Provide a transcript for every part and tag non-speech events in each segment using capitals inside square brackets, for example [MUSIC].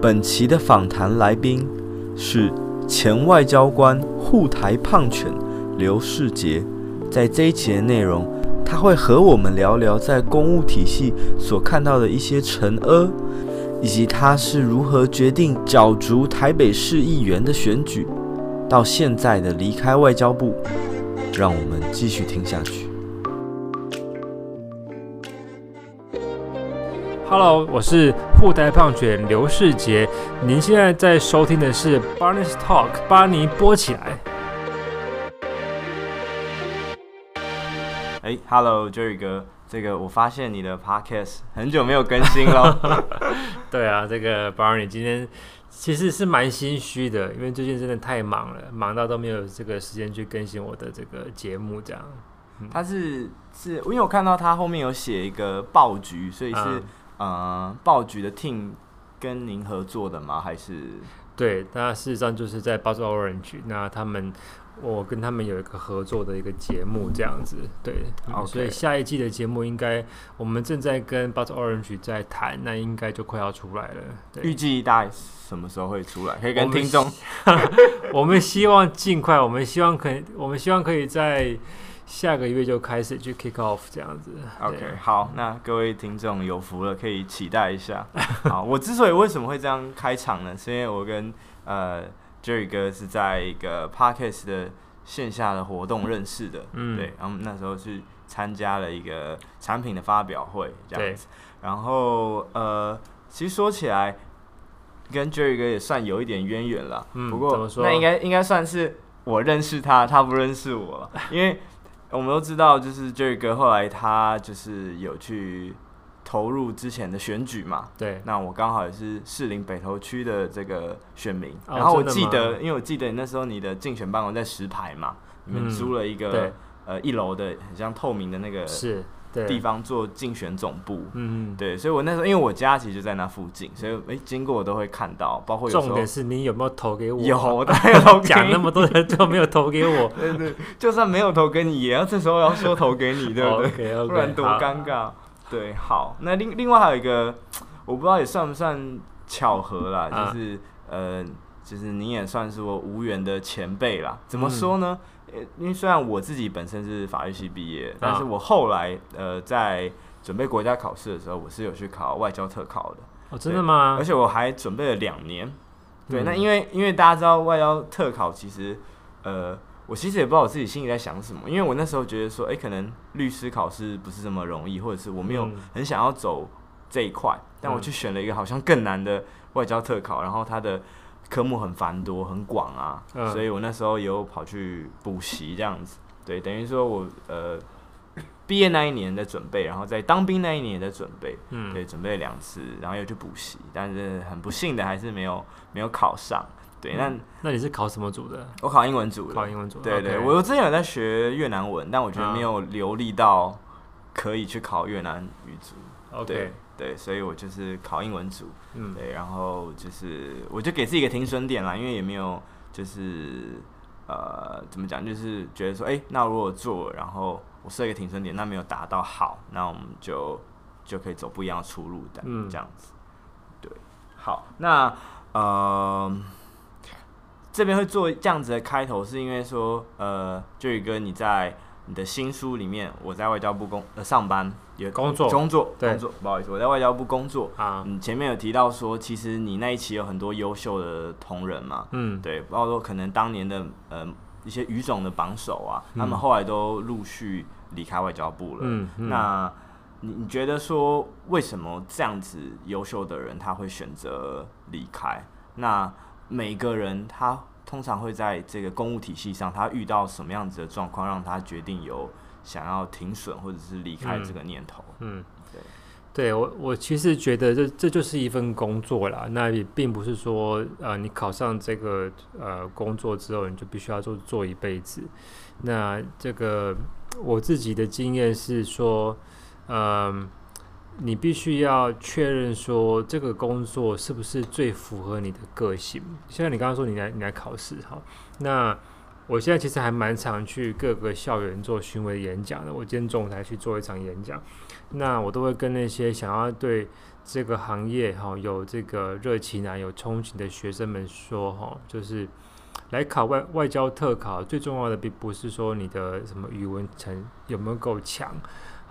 本期的访谈来宾是前外交官护台胖犬刘世杰。在这一期的内容，他会和我们聊聊在公务体系所看到的一些陈阿，以及他是如何决定角逐台北市议员的选举，到现在的离开外交部。让我们继续听下去。Hello，我是护台胖犬刘世杰。您现在在收听的是 Barney's Talk，巴尼播起来。哎，Hello，Jerry 哥，这个我发现你的 Podcast 很久没有更新了。[LAUGHS] 对啊，这个 Barney 今天其实是蛮心虚的，因为最近真的太忙了，忙到都没有这个时间去更新我的这个节目。这样，他是是因为我看到他后面有写一个爆菊，所以是。嗯呃，爆菊的 team 跟您合作的吗？还是？对，那事实上就是在 Buzz Orange，那他们我跟他们有一个合作的一个节目，这样子。对，Okay. 所以下一季的节目应该我们正在跟 Buzz Orange 在谈，那应该就快要出来了。预计大概什么时候会出来？可以跟听众。[LAUGHS] 我们希望尽快，我们希望可以，我们希望可以在。下个月就开始去 kick off 这样子。OK，好，那各位听众有福了，可以期待一下。[LAUGHS] 好，我之所以为什么会这样开场呢？是因为我跟呃 Jerry 哥是在一个 parkas 的线下的活动认识的。嗯，对，然后那时候是参加了一个产品的发表会这样子。然后呃，其实说起来，跟 Jerry 哥也算有一点渊源了。嗯，不过那应该应该算是我认识他，他不认识我，因为。我们都知道，就是 Jerry 哥后来他就是有去投入之前的选举嘛。对。那我刚好也是士林北投区的这个选民，哦、然后我记得，因为我记得那时候你的竞选办公在石牌嘛，你们租了一个、嗯、呃一楼的很像透明的那个。是。地方做竞选总部，嗯对，所以我那时候因为我家其实就在那附近，所以哎、欸、经过我都会看到，包括有重点是你有没有投给我？有，我都有投。讲那么多人都没有投给我，[LAUGHS] 对，对对，就算没有投给你，也要这时候要说投给你，[LAUGHS] 对不对？Okay, okay, [LAUGHS] 不然多尴尬。对，好，那另另外还有一个，我不知道也算不算巧合啦，啊、就是呃，就是你也算是我无缘的前辈啦。怎么说呢？嗯因为虽然我自己本身是法律系毕业，但是我后来呃在准备国家考试的时候，我是有去考外交特考的。哦，真的吗？而且我还准备了两年。对，嗯、那因为因为大家知道外交特考，其实呃，我其实也不知道我自己心里在想什么，因为我那时候觉得说，哎、欸，可能律师考试不是这么容易，或者是我没有很想要走这一块，嗯、但我去选了一个好像更难的外交特考，然后它的。科目很繁多，很广啊，嗯、所以我那时候也有跑去补习这样子，对，等于说我呃毕业那一年的准备，然后在当兵那一年也在准备，嗯，对，准备了两次，然后又去补习，但是很不幸的还是没有没有考上，对，那、嗯、那你是考什么组的？我考英文组的，考英文组，对对我之前有在学越南文，但我觉得没有流利到可以去考越南语组，OK。对对，所以我就是考英文组，嗯，对，然后就是我就给自己一个停损点啦，因为也没有就是呃怎么讲，就是觉得说，哎，那如果做，然后我设一个停损点，那没有达到好，那我们就就可以走不一样的出路的，嗯，这样子，对，好，那呃这边会做这样子的开头，是因为说，呃，Jerry 哥你在。你的新书里面，我在外交部工呃上班也工作工作对工作，不好意思，我在外交部工作啊。你前面有提到说，其实你那一期有很多优秀的同仁嘛，嗯，对，包括说可能当年的呃一些语种的榜首啊，嗯、他们后来都陆续离开外交部了。嗯，嗯那你你觉得说，为什么这样子优秀的人他会选择离开？那每个人他。通常会在这个公务体系上，他遇到什么样子的状况，让他决定有想要停损或者是离开这个念头？嗯，嗯对，对我我其实觉得这这就是一份工作啦。那也并不是说呃，你考上这个呃工作之后，你就必须要做做一辈子。那这个我自己的经验是说，嗯、呃。你必须要确认说这个工作是不是最符合你的个性。像你刚刚说你来你来考试哈，那我现在其实还蛮常去各个校园做巡回演讲的。我今天中午才去做一场演讲，那我都会跟那些想要对这个行业哈有这个热情啊，有憧憬的学生们说哈，就是来考外外交特考，最重要的并不是说你的什么语文成有没有够强，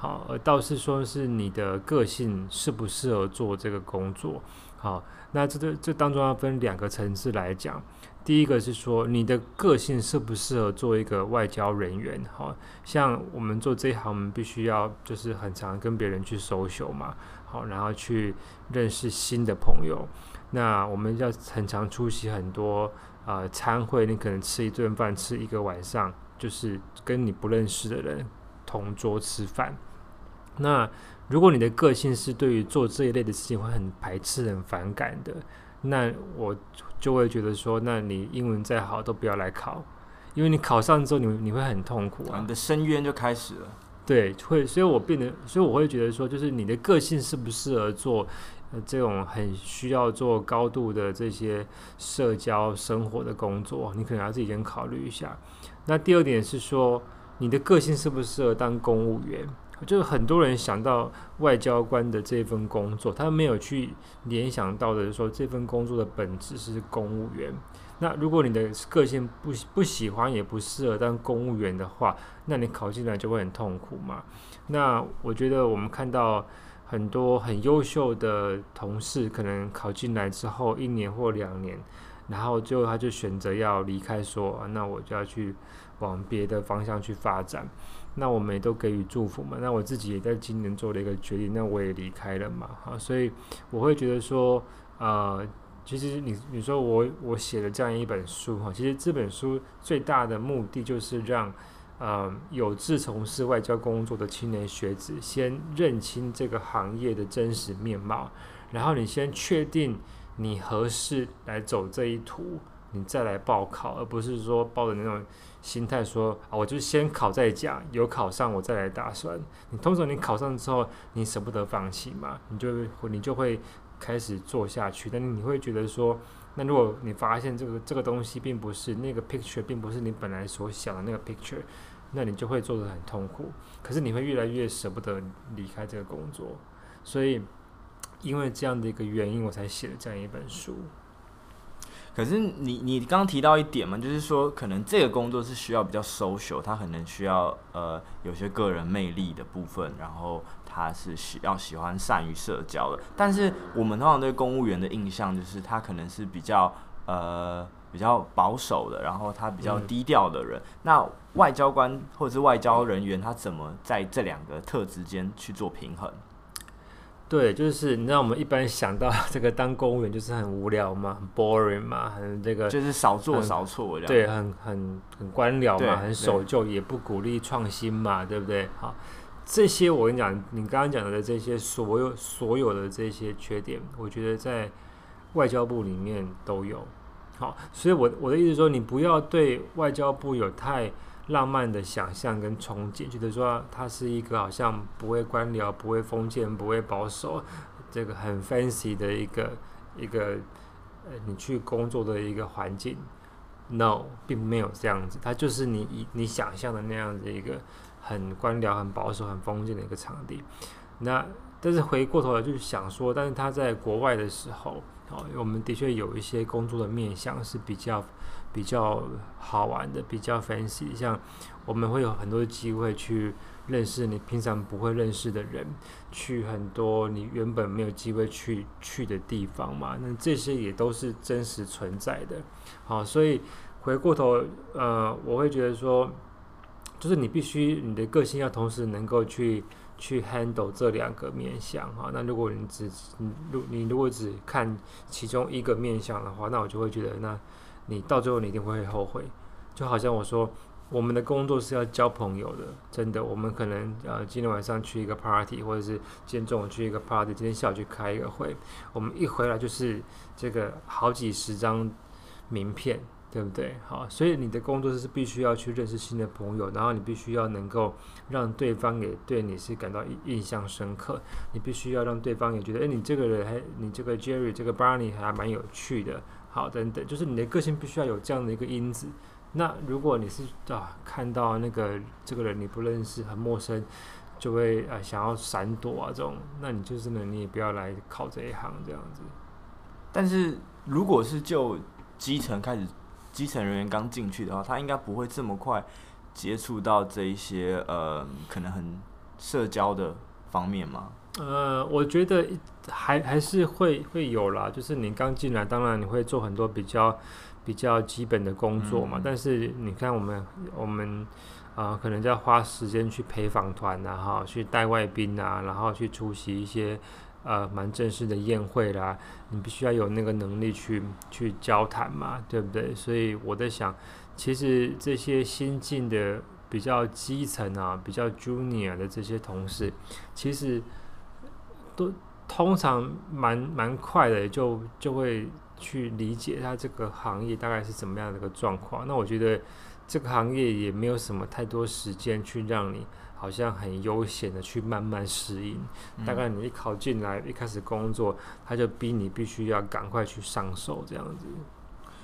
好，而倒是说是你的个性适不适合做这个工作。好，那这这这当中要分两个层次来讲。第一个是说你的个性适不适合做一个外交人员？好，像我们做这一行，我们必须要就是很常跟别人去熟熟嘛，好，然后去认识新的朋友。那我们要很常出席很多呃餐会，你可能吃一顿饭，吃一个晚上，就是跟你不认识的人同桌吃饭。那如果你的个性是对于做这一类的事情会很排斥、很反感的，那我。就会觉得说，那你英文再好都不要来考，因为你考上之后你，你你会很痛苦啊，你的深渊就开始了。对，会，所以我变得，所以我会觉得说，就是你的个性适不适合做呃这种很需要做高度的这些社交生活的工作，你可能要自己先考虑一下。那第二点是说，你的个性适不适合当公务员？就是很多人想到外交官的这份工作，他没有去联想到的是说，这份工作的本质是公务员。那如果你的个性不不喜欢也不适合当公务员的话，那你考进来就会很痛苦嘛。那我觉得我们看到很多很优秀的同事，可能考进来之后一年或两年，然后最后他就选择要离开，说那我就要去往别的方向去发展。那我们也都给予祝福嘛。那我自己也在今年做了一个决定，那我也离开了嘛。哈，所以我会觉得说，呃，其实你你说我我写了这样一本书哈，其实这本书最大的目的就是让呃有志从事外交工作的青年学子先认清这个行业的真实面貌，然后你先确定你合适来走这一途，你再来报考，而不是说抱着那种。心态说啊，我就先考再讲，有考上我再来打算。你通常你考上之后，你舍不得放弃嘛，你就你就会开始做下去。但你会觉得说，那如果你发现这个这个东西并不是那个 picture，并不是你本来所想的那个 picture，那你就会做得很痛苦。可是你会越来越舍不得离开这个工作。所以因为这样的一个原因，我才写了这样一本书。可是你你刚刚提到一点嘛，就是说可能这个工作是需要比较 social，他可能需要呃有些个人魅力的部分，然后他是喜要喜欢善于社交的。但是我们通常对公务员的印象就是他可能是比较呃比较保守的，然后他比较低调的人。嗯。那外交官或者是外交人员，他怎么在这两个特质间去做平衡？对，就是你知道我们一般想到这个当公务员就是很无聊嘛，很 boring 嘛，很这个就是少做少错这样。对，很很很官僚嘛，很守旧，也不鼓励创新嘛，对不对？好，这些我跟你讲，你刚刚讲的这些所有所有的这些缺点，我觉得在外交部里面都有。好，所以我我的意思说，你不要对外交部有太。浪漫的想象跟憧憬，觉得说他是一个好像不会官僚、不会封建、不会保守，这个很 fancy 的一个一个呃，你去工作的一个环境。No，并没有这样子，它就是你你想象的那样子一个很官僚、很保守、很封建的一个场地。那但是回过头来就是想说，但是他在国外的时候，哦，我们的确有一些工作的面向是比较。比较好玩的，比较 fancy，像我们会有很多机会去认识你平常不会认识的人，去很多你原本没有机会去去的地方嘛。那这些也都是真实存在的。好，所以回过头，呃，我会觉得说，就是你必须你的个性要同时能够去去 handle 这两个面相哈。那如果你只你如你如果只看其中一个面相的话，那我就会觉得那。你到最后你一定会后悔，就好像我说，我们的工作是要交朋友的，真的。我们可能呃今天晚上去一个 party，或者是今天中午去一个 party，今天下午去开一个会，我们一回来就是这个好几十张名片，对不对？好，所以你的工作是必须要去认识新的朋友，然后你必须要能够让对方也对你是感到印象深刻，你必须要让对方也觉得，诶，你这个人还，你这个 Jerry，这个 Barney 还蛮有趣的。好，等等，就是你的个性必须要有这样的一个因子。那如果你是啊，看到那个这个人你不认识，很陌生，就会啊想要闪躲啊这种，那你就是呢，你也不要来考这一行这样子。但是如果是就基层开始，基层人员刚进去的话，他应该不会这么快接触到这一些呃可能很社交的方面吗？呃，我觉得还还是会会有啦，就是你刚进来，当然你会做很多比较比较基本的工作嘛。嗯、但是你看我们我们啊、呃，可能就要花时间去陪访团呐，哈，去带外宾啊，然后去出席一些呃蛮正式的宴会啦。你必须要有那个能力去去交谈嘛，对不对？所以我在想，其实这些新进的比较基层啊，比较 junior 的这些同事，其实。都通常蛮蛮快的，就就会去理解他这个行业大概是怎么样的一个状况。那我觉得这个行业也没有什么太多时间去让你好像很悠闲的去慢慢适应。嗯、大概你一考进来，一开始工作，他就逼你必须要赶快去上手这样子。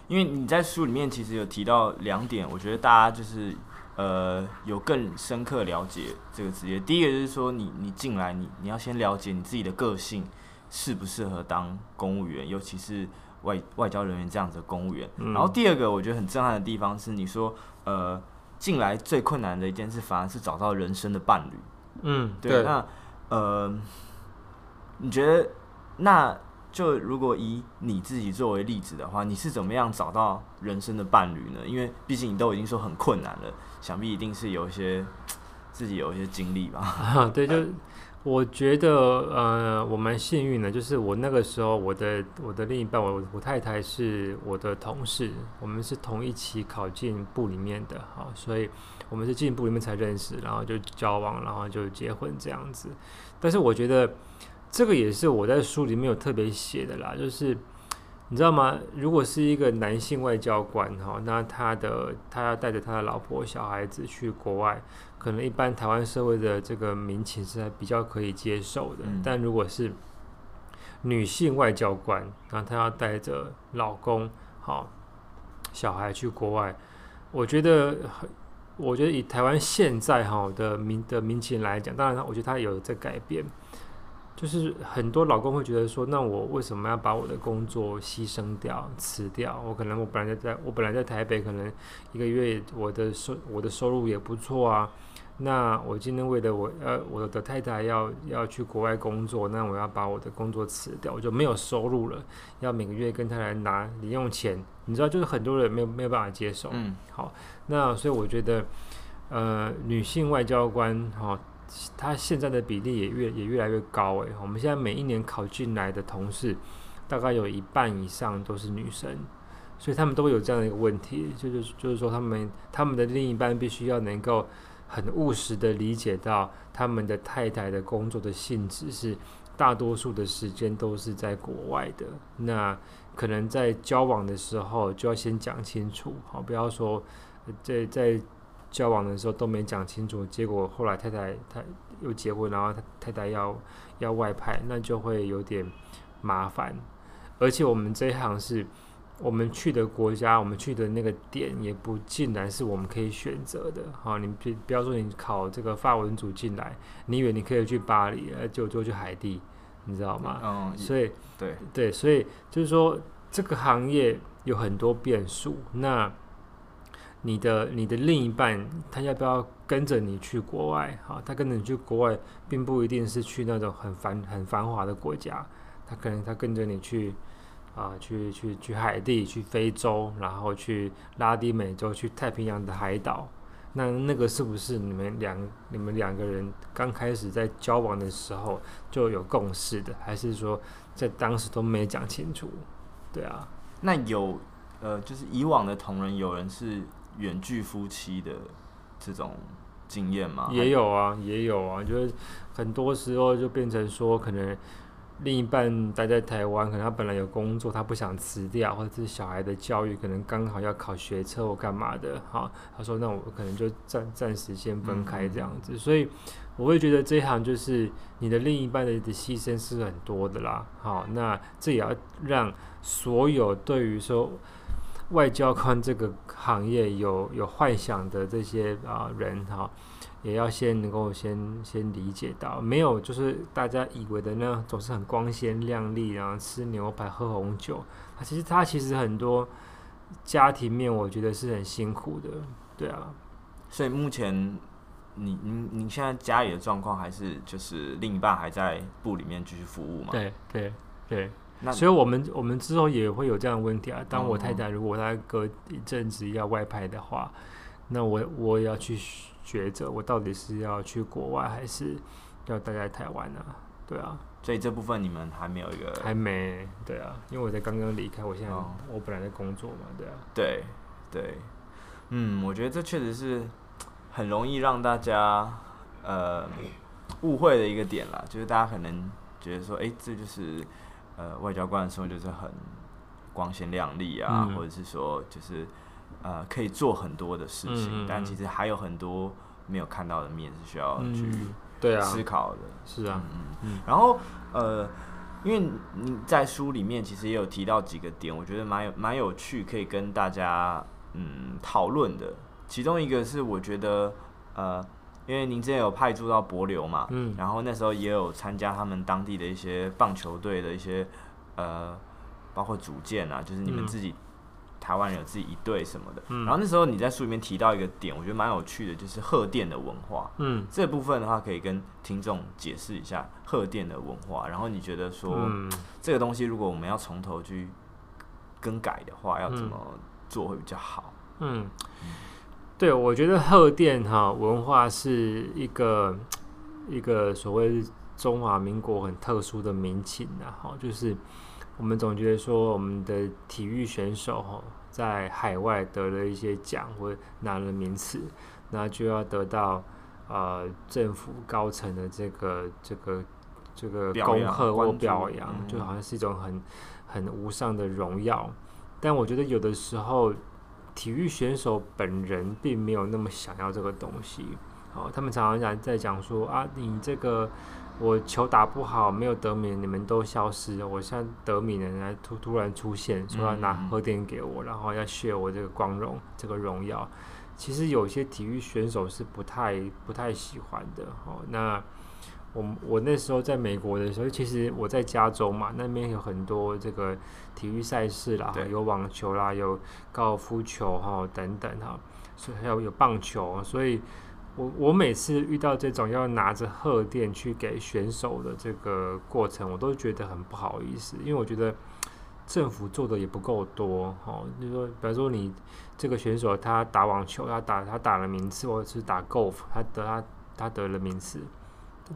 因为你在书里面其实有提到两点，我觉得大家就是。呃，有更深刻了解这个职业。第一个就是说你，你你进来，你你要先了解你自己的个性适不适合当公务员，尤其是外外交人员这样子的公务员。嗯、然后第二个，我觉得很震撼的地方是，你说，呃，进来最困难的一件事，反而是找到人生的伴侣。嗯，对。对那呃，你觉得那？就如果以你自己作为例子的话，你是怎么样找到人生的伴侣呢？因为毕竟你都已经说很困难了，想必一定是有一些自己有一些经历吧。啊，[LAUGHS] 对，就我觉得呃，我蛮幸运的，就是我那个时候我的我的另一半，我我太太是我的同事，我们是同一期考进部里面的，好，所以我们是进部里面才认识，然后就交往，然后就结婚这样子。但是我觉得。这个也是我在书里面有特别写的啦，就是你知道吗？如果是一个男性外交官哈，那他的他要带着他的老婆小孩子去国外，可能一般台湾社会的这个民情是还比较可以接受的。嗯、但如果是女性外交官，那她要带着老公好小孩去国外，我觉得，我觉得以台湾现在哈的民的民情来讲，当然我觉得他有在改变。就是很多老公会觉得说，那我为什么要把我的工作牺牲掉、辞掉？我可能我本来在我本来在台北，可能一个月我的收我的收入也不错啊。那我今天为了我呃我的太太要要去国外工作，那我要把我的工作辞掉，我就没有收入了，要每个月跟他来拿零用钱。你知道，就是很多人没有没有办法接受。嗯，好，那所以我觉得，呃，女性外交官哈。哦他现在的比例也越也越来越高诶，我们现在每一年考进来的同事，大概有一半以上都是女生，所以他们都会有这样的一个问题，就是就是说他们他们的另一半必须要能够很务实的理解到他们的太太的工作的性质是大多数的时间都是在国外的，那可能在交往的时候就要先讲清楚，好，不要说在在。交往的时候都没讲清楚，结果后来太太她又结婚，然后他太太要要外派，那就会有点麻烦。而且我们这一行是，我们去的国家，我们去的那个点也不尽然是我们可以选择的。好，你不不要说你考这个法文组进来，你以为你可以去巴黎，就就去海地，你知道吗？嗯，所以对对，所以就是说这个行业有很多变数。那你的你的另一半，他要不要跟着你去国外？哈，他跟着你去国外，并不一定是去那种很繁很繁华的国家，他可能他跟着你去啊，去去去海地，去非洲，然后去拉丁美洲，去太平洋的海岛。那那个是不是你们两你们两个人刚开始在交往的时候就有共识的，还是说在当时都没讲清楚？对啊，那有呃，就是以往的同仁有人是。远距夫妻的这种经验吗？也有啊，也有啊，就是很多时候就变成说，可能另一半待在台湾，可能他本来有工作，他不想辞掉，或者是小孩的教育可能刚好要考学车或干嘛的，哈，他说那我可能就暂暂时先分开这样子，嗯、所以我会觉得这一行就是你的另一半的的牺牲是很多的啦，好，那这也要让所有对于说。外交官这个行业有有幻想的这些啊人哈，也要先能够先先理解到，没有就是大家以为的那样总是很光鲜亮丽，然后吃牛排喝红酒，啊其实他其实很多家庭面，我觉得是很辛苦的，对啊。所以目前你你你现在家里的状况还是就是另一半还在部里面继续服务吗？对对对。那所以我们我们之后也会有这样的问题啊。当我太太如果她隔一阵子要外派的话，那我我也要去抉择，我到底是要去国外还是要待在台湾呢？对啊，所以这部分你们还没有一个还没对啊，因为我在刚刚离开，我现在我本来在工作嘛，对啊，对对，嗯，我觉得这确实是很容易让大家呃误会的一个点啦，就是大家可能觉得说，哎，这就是。呃，外交官的时候就是很光鲜亮丽啊，嗯、或者是说就是呃可以做很多的事情，嗯、但其实还有很多没有看到的面是需要去对啊思考的。嗯、是啊，嗯嗯。然后呃，因为你在书里面其实也有提到几个点，我觉得蛮有蛮有趣，可以跟大家嗯讨论的。其中一个是我觉得呃。因为您之前有派驻到博流嘛，嗯，然后那时候也有参加他们当地的一些棒球队的一些呃，包括组建啊，就是你们自己、嗯、台湾人有自己一队什么的。嗯、然后那时候你在书里面提到一个点，我觉得蛮有趣的，就是贺电的文化。嗯，这部分的话可以跟听众解释一下贺电的文化。然后你觉得说、嗯、这个东西如果我们要从头去更改的话，要怎么做会比较好？嗯。嗯对，我觉得贺电哈文化是一个一个所谓中华民国很特殊的民情呐，哈，就是我们总觉得说我们的体育选手哈在海外得了一些奖或拿了名次，那就要得到呃政府高层的这个这个这个恭贺或表扬，就好像是一种很很无上的荣耀，但我觉得有的时候。体育选手本人并没有那么想要这个东西，哦，他们常常讲在讲说啊，你这个我球打不好，没有得名，你们都消失了。我现在得名的人来突突然出现，说要拿贺电给我，然后要削我这个光荣，这个荣耀。其实有些体育选手是不太不太喜欢的，哦，那。我我那时候在美国的时候，其实我在加州嘛，那边有很多这个体育赛事啦，有网球啦，有高尔夫球哈等等哈，所以还有有棒球，所以我我每次遇到这种要拿着贺电去给选手的这个过程，我都觉得很不好意思，因为我觉得政府做的也不够多哈，就是说，比方说你这个选手他打网球，他打他打了名次，或者是打 golf，他得他他得了名次。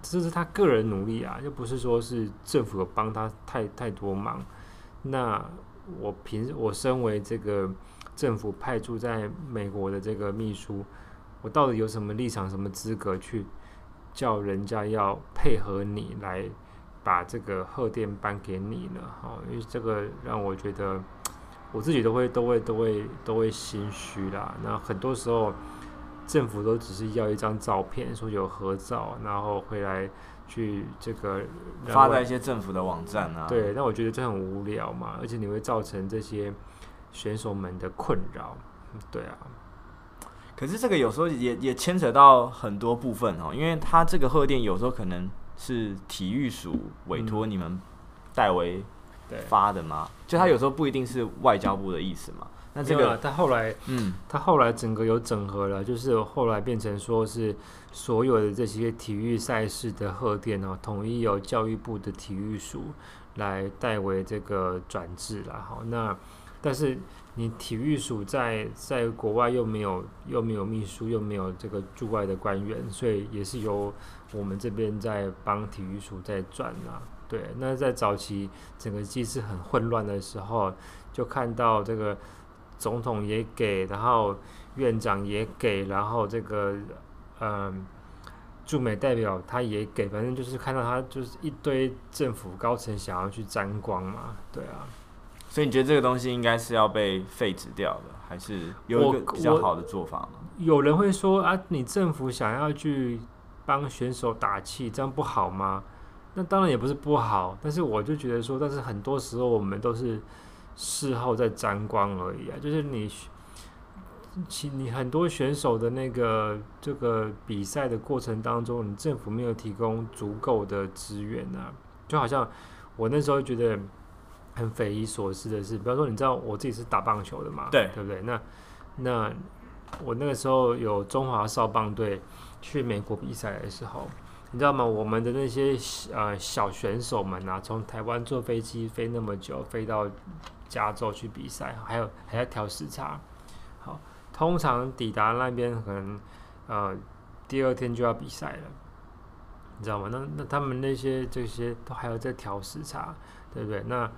这是他个人努力啊，又不是说是政府帮他太太多忙。那我凭我身为这个政府派驻在美国的这个秘书，我到底有什么立场、什么资格去叫人家要配合你来把这个贺电颁给你呢？哈，因为这个让我觉得我自己都会、都会、都会、都会心虚啦。那很多时候。政府都只是要一张照片，说有合照，然后回来去这个发在一些政府的网站啊。对，那我觉得这很无聊嘛，而且你会造成这些选手们的困扰。对啊，可是这个有时候也也牵扯到很多部分哦，因为他这个贺电有时候可能是体育署委托你们代为发的嘛，嗯、就他有时候不一定是外交部的意思嘛。那这个他后来，嗯，他后来整个有整合了，就是后来变成说是所有的这些体育赛事的贺电哦，统一由教育部的体育署来代为这个转制了。好，那但是你体育署在在国外又没有又没有秘书，又没有这个驻外的官员，所以也是由我们这边在帮体育署在转啊。对，那在早期整个机制很混乱的时候，就看到这个。总统也给，然后院长也给，然后这个嗯驻美代表他也给，反正就是看到他就是一堆政府高层想要去沾光嘛，对啊。所以你觉得这个东西应该是要被废止掉的，还是有一个比较好的做法吗？有人会说啊，你政府想要去帮选手打气，这样不好吗？那当然也不是不好，但是我就觉得说，但是很多时候我们都是。事后再沾光而已啊，就是你其你很多选手的那个这个比赛的过程当中，你政府没有提供足够的资源啊，就好像我那时候觉得很匪夷所思的是，比方说你知道我自己是打棒球的嘛，对对不对？那那我那个时候有中华少棒队去美国比赛的时候，你知道吗？我们的那些呃小选手们啊，从台湾坐飞机飞那么久，飞到加州去比赛，还有还要调时差。好，通常抵达那边可能呃第二天就要比赛了，你知道吗？那那他们那些这些都还要再调时差，对不对？那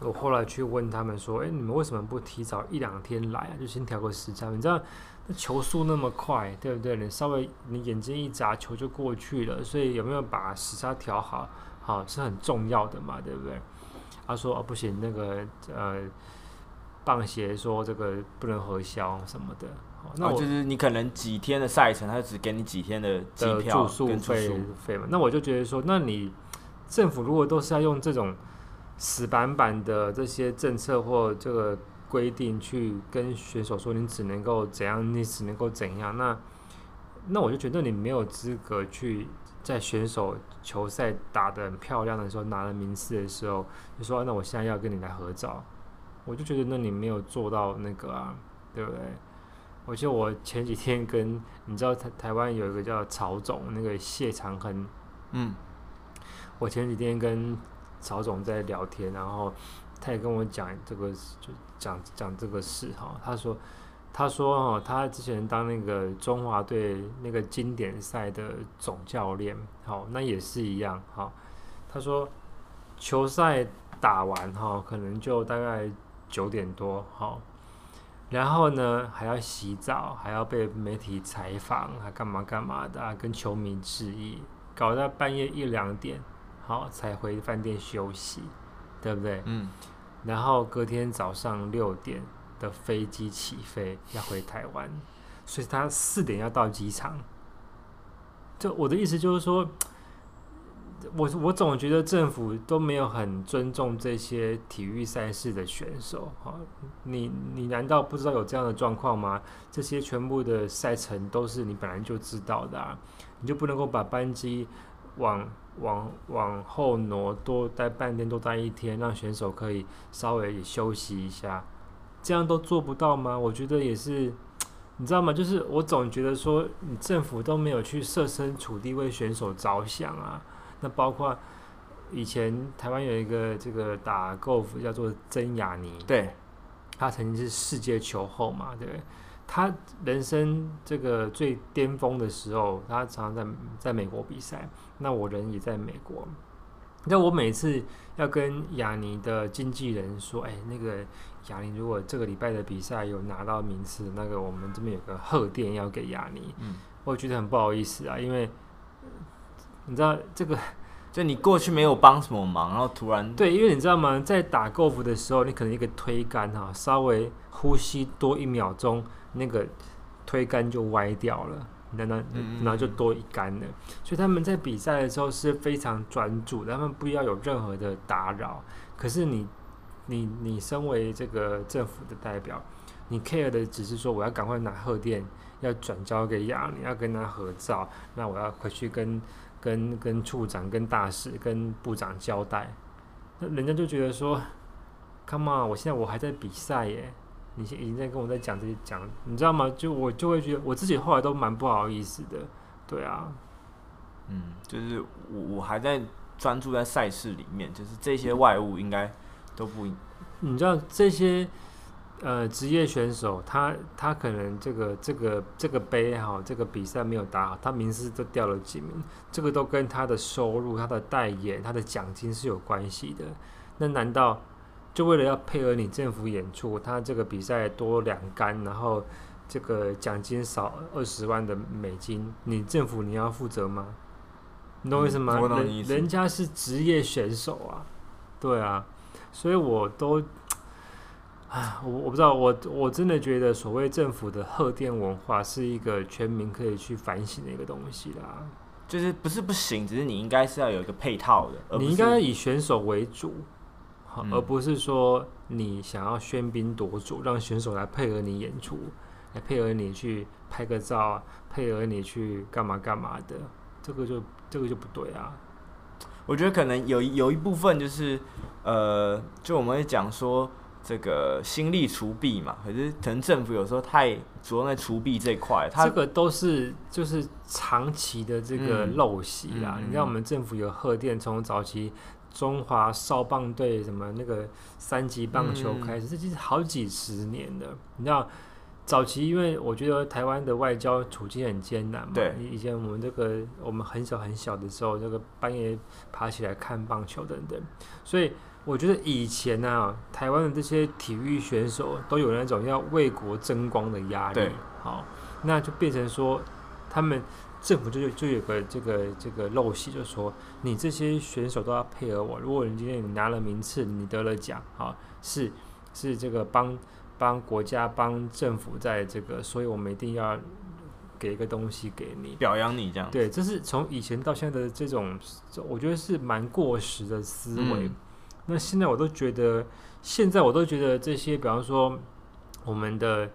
我后来去问他们说：“哎，你们为什么不提早一两天来啊？就先调个时差？你知道那球速那么快，对不对？你稍微你眼睛一眨，球就过去了。所以有没有把时差调好？好是很重要的嘛，对不对？”他说：“哦，不行，那个呃，棒协说这个不能核销什么的。那我、哦、就是你可能几天的赛程，他只给你几天的机票住宿费费嘛。那我就觉得说，那你政府如果都是要用这种。”死板板的这些政策或这个规定去跟选手说，你只能够怎样，你只能够怎样，那那我就觉得你没有资格去在选手球赛打得很漂亮的时候，拿了名次的时候，就说那我现在要跟你来合照，我就觉得那你没有做到那个啊，对不对？我记得我前几天跟你知道台台湾有一个叫曹总，那个谢长亨，嗯，我前几天跟。曹总在聊天，然后他也跟我讲这个，就讲讲这个事哈。他说，他说哦，他之前当那个中华队那个经典赛的总教练，好，那也是一样哈。他说，球赛打完哈，可能就大概九点多哈，然后呢还要洗澡，还要被媒体采访，还干嘛干嘛的，跟球迷致意，搞到半夜一两点。好，才回饭店休息，对不对？嗯。然后隔天早上六点的飞机起飞，要回台湾，所以他四点要到机场。就我的意思就是说，我我总觉得政府都没有很尊重这些体育赛事的选手。哈，你你难道不知道有这样的状况吗？这些全部的赛程都是你本来就知道的啊，你就不能够把班机往。往往后挪，多待半天，多待一天，让选手可以稍微休息一下，这样都做不到吗？我觉得也是，[TSK] 你知道吗？就是我总觉得说，你政府都没有去设身处地为选手着想啊。那包括以前台湾有一个这个打高尔夫叫做曾雅妮，对，他曾经是世界球后嘛，对不对？他人生这个最巅峰的时候，他常常在在美国比赛。那我人也在美国。那我每次要跟雅尼的经纪人说：“哎，那个雅尼，如果这个礼拜的比赛有拿到名次，那个我们这边有个贺电要给雅尼。”嗯，我觉得很不好意思啊，因为你知道这个，就你过去没有帮什么忙，然后突然对，因为你知道吗？在打 golf 的时候，你可能一个推杆哈，稍微呼吸多一秒钟。那个推杆就歪掉了，那那然后就多一杆了。所以他们在比赛的时候是非常专注，他们不要有任何的打扰。可是你你你身为这个政府的代表，你 care 的只是说我要赶快拿贺电，要转交给亚，你要跟他合照，那我要回去跟跟跟处长、跟大使、跟部长交代。那人家就觉得说，Come on，我现在我还在比赛耶。你现已经在跟我在讲这些讲，你知道吗？就我就会觉得我自己后来都蛮不好意思的，对啊，嗯，就是我我还在专注在赛事里面，就是这些外物应该都不，你知道这些呃职业选手，他他可能这个这个这个杯也好，这个比赛没有打好，他名次都掉了几名，这个都跟他的收入、他的代言、他的奖金是有关系的，那难道？就为了要配合你政府演出，他这个比赛多两杆，然后这个奖金少二十万的美金，你政府你要负责吗？你懂我意思吗？嗯、人人家是职业选手啊，对啊，所以我都，啊，我我不知道，我我真的觉得所谓政府的贺电文化是一个全民可以去反省的一个东西啦，就是不是不行，只是你应该是要有一个配套的，你应该以选手为主。而不是说你想要喧宾夺主，让选手来配合你演出，来配合你去拍个照啊，配合你去干嘛干嘛的，这个就这个就不对啊。我觉得可能有有一部分就是，呃，就我们会讲说这个心力除弊嘛，可是可能政府有时候太着重在除弊这一块，它这个都是就是长期的这个陋习啦。嗯、你看我们政府有贺电，从早期中华少棒队什么那个三级棒球开始，嗯、这其实好几十年的，你知道。早期，因为我觉得台湾的外交处境很艰难嘛。对。以前我们这个，我们很小很小的时候，这个半夜爬起来看棒球等等，所以我觉得以前呢、啊，台湾的这些体育选手都有那种要为国争光的压力。对。好，那就变成说，他们政府就就有个这个这个陋习，就是说，你这些选手都要配合我。如果你今天你拿了名次，你得了奖，啊，是是这个帮。帮国家、帮政府在这个，所以我们一定要给一个东西给你，表扬你这样。对，这是从以前到现在的这种，我觉得是蛮过时的思维。嗯、那现在我都觉得，现在我都觉得这些，比方说我们的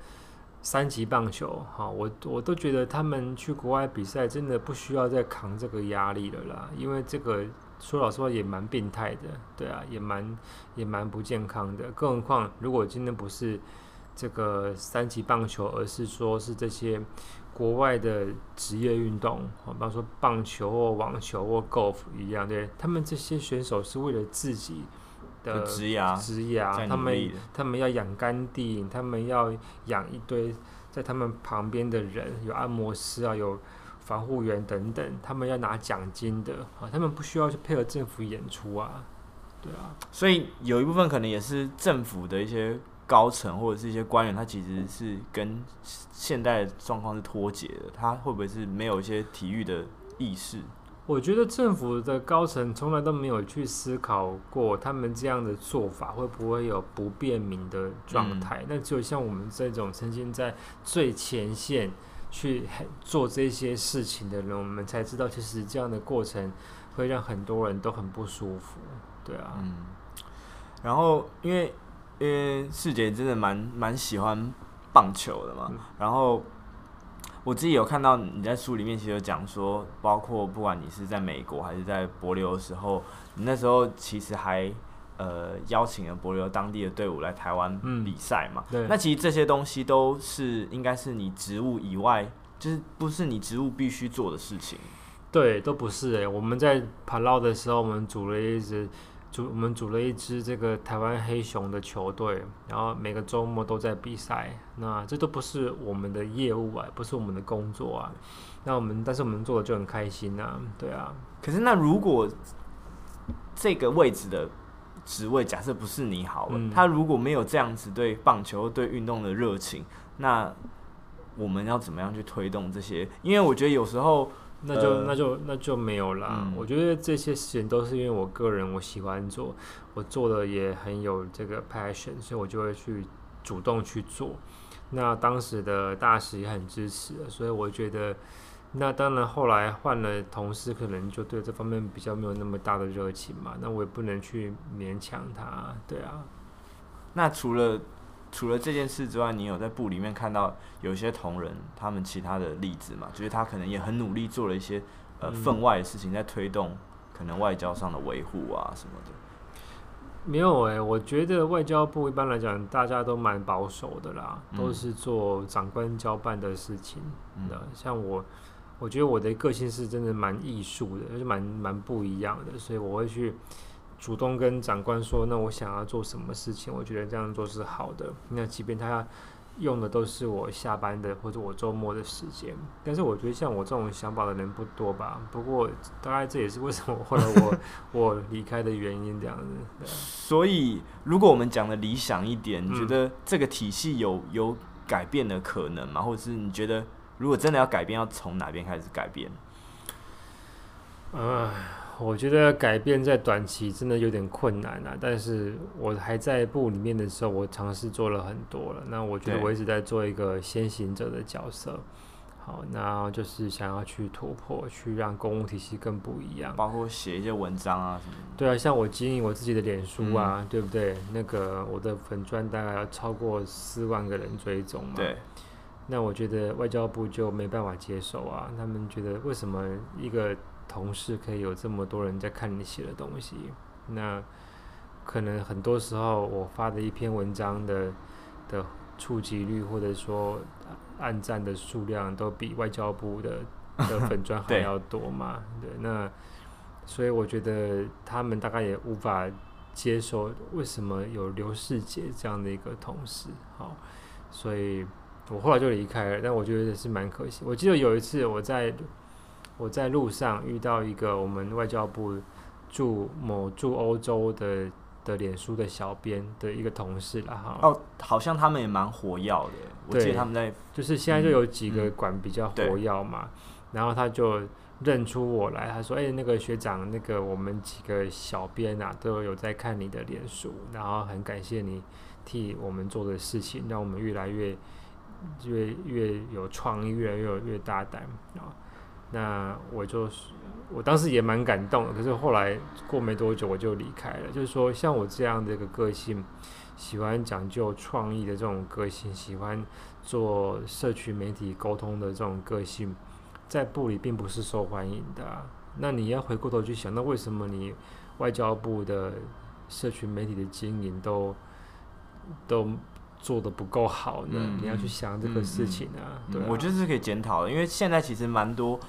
三级棒球，哈，我我都觉得他们去国外比赛，真的不需要再扛这个压力了啦，因为这个。说老实话也蛮病态的，对啊，也蛮也蛮不健康的。更何况，如果今天不是这个三级棒球，而是说是这些国外的职业运动，比方说棒球或网球或 golf 一样，对，他们这些选手是为了自己的职业，职涯，他们他们要养干地，他们要养一堆在他们旁边的人，有按摩师啊，有。防护员等等，他们要拿奖金的啊，他们不需要去配合政府演出啊，对啊，所以有一部分可能也是政府的一些高层或者是一些官员，他其实是跟现代状况是脱节的，他会不会是没有一些体育的意识？我觉得政府的高层从来都没有去思考过，他们这样的做法会不会有不便民的状态？那、嗯、只有像我们这种曾经在最前线。去做这些事情的人，我们才知道，其实这样的过程会让很多人都很不舒服，对啊。嗯。然后，因为因为世杰真的蛮蛮喜欢棒球的嘛，嗯、然后我自己有看到你在书里面其实有讲说，包括不管你是在美国还是在帛琉的时候，你那时候其实还。呃，邀请了帛琉当地的队伍来台湾比赛嘛？嗯、对。那其实这些东西都是应该是你职务以外，就是不是你职务必须做的事情。对，都不是诶、欸。我们在盘绕的时候，我们组了一支组，我们组了一支这个台湾黑熊的球队，然后每个周末都在比赛。那这都不是我们的业务啊，不是我们的工作啊。那我们，但是我们做的就很开心啊，对啊。可是那如果这个位置的。职位假设不是你好了，嗯、他如果没有这样子对棒球、对运动的热情，那我们要怎么样去推动这些？因为我觉得有时候那就、呃、那就那就没有啦。嗯、我觉得这些事情都是因为我个人我喜欢做，我做的也很有这个 passion，所以我就会去主动去做。那当时的大使也很支持，所以我觉得。那当然，后来换了同事，可能就对这方面比较没有那么大的热情嘛。那我也不能去勉强他，对啊。那除了除了这件事之外，你有在部里面看到有些同仁他们其他的例子吗？就是他可能也很努力做了一些呃分外的事情，在推动可能外交上的维护啊什么的。没有诶、欸，我觉得外交部一般来讲大家都蛮保守的啦，都是做长官交办的事情的，嗯、像我。我觉得我的个性是真的蛮艺术的，就是蛮蛮不一样的，所以我会去主动跟长官说，那我想要做什么事情，我觉得这样做是好的。那即便他用的都是我下班的或者我周末的时间，但是我觉得像我这种想法的人不多吧。不过大概这也是为什么后来我 [LAUGHS] 我离开的原因这样子。所以如果我们讲的理想一点，你觉得这个体系有有改变的可能吗？或者是你觉得？如果真的要改变，要从哪边开始改变？呃，我觉得改变在短期真的有点困难啊。但是我还在部里面的时候，我尝试做了很多了。那我觉得我一直在做一个先行者的角色。好，那就是想要去突破，去让公务体系更不一样，包括写一些文章啊什么。对啊，像我经营我自己的脸书啊，嗯、对不对？那个我的粉钻大概要超过四万个人追踪嘛。对。那我觉得外交部就没办法接受啊，他们觉得为什么一个同事可以有这么多人在看你写的东西？那可能很多时候我发的一篇文章的的触及率，或者说按赞的数量，都比外交部的 [LAUGHS] 的粉砖还要多嘛？对，对，那所以我觉得他们大概也无法接受为什么有刘世杰这样的一个同事，好，所以。我后来就离开了，但我觉得是蛮可惜。我记得有一次我在我在路上遇到一个我们外交部驻某驻欧洲的的脸书的小编的一个同事了哈。哦，好像他们也蛮活跃的。我记得他们在就是现在就有几个馆比较活跃嘛，嗯嗯、然后他就认出我来，他说：“哎、欸，那个学长，那个我们几个小编啊都有在看你的脸书，然后很感谢你替我们做的事情，让我们越来越。”越越有创意，越来越越大胆啊！那我就是，我当时也蛮感动的。可是后来过没多久，我就离开了。就是说，像我这样的一个个性，喜欢讲究创意的这种个性，喜欢做社群媒体沟通的这种个性，在部里并不是受欢迎的。那你要回过头去想，那为什么你外交部的社群媒体的经营都都？做的不够好呢，嗯、你要去想这个事情啊。对啊，我觉得是可以检讨的，因为现在其实蛮多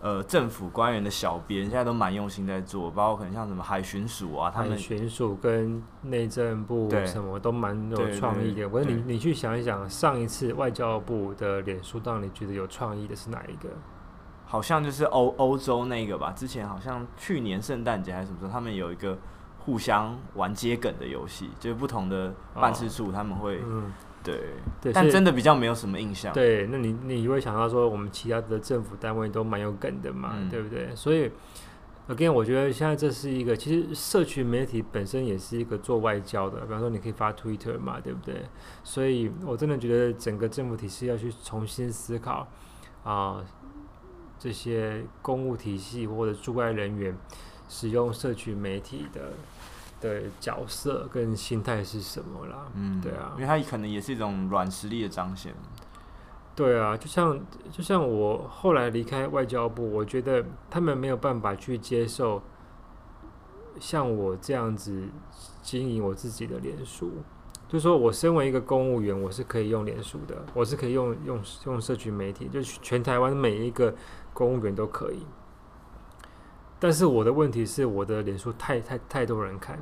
呃政府官员的小编现在都蛮用心在做，包括可能像什么海巡署啊，他们海巡署跟内政部什么都蛮有创意的。我说你你去想一想，上一次外交部的脸书让你觉得有创意的是哪一个？好像就是欧欧洲那个吧，之前好像去年圣诞节还是什么时候，他们有一个。互相玩接梗的游戏，就是不同的办事处他们会，哦嗯、对，对但真的比较没有什么印象。对，那你你会想到说，我们其他的政府单位都蛮有梗的嘛，嗯、对不对？所以，again，我觉得现在这是一个，其实社群媒体本身也是一个做外交的，比方说你可以发 Twitter 嘛，对不对？所以我真的觉得整个政府体系要去重新思考啊、呃，这些公务体系或者驻外人员使用社群媒体的。的角色跟心态是什么啦？嗯，对啊，因为它可能也是一种软实力的彰显。对啊，就像就像我后来离开外交部，我觉得他们没有办法去接受像我这样子经营我自己的脸书。就是说我身为一个公务员，我是可以用脸书的，我是可以用用用社群媒体，就全台湾每一个公务员都可以。但是我的问题是，我的脸书太太太多人看，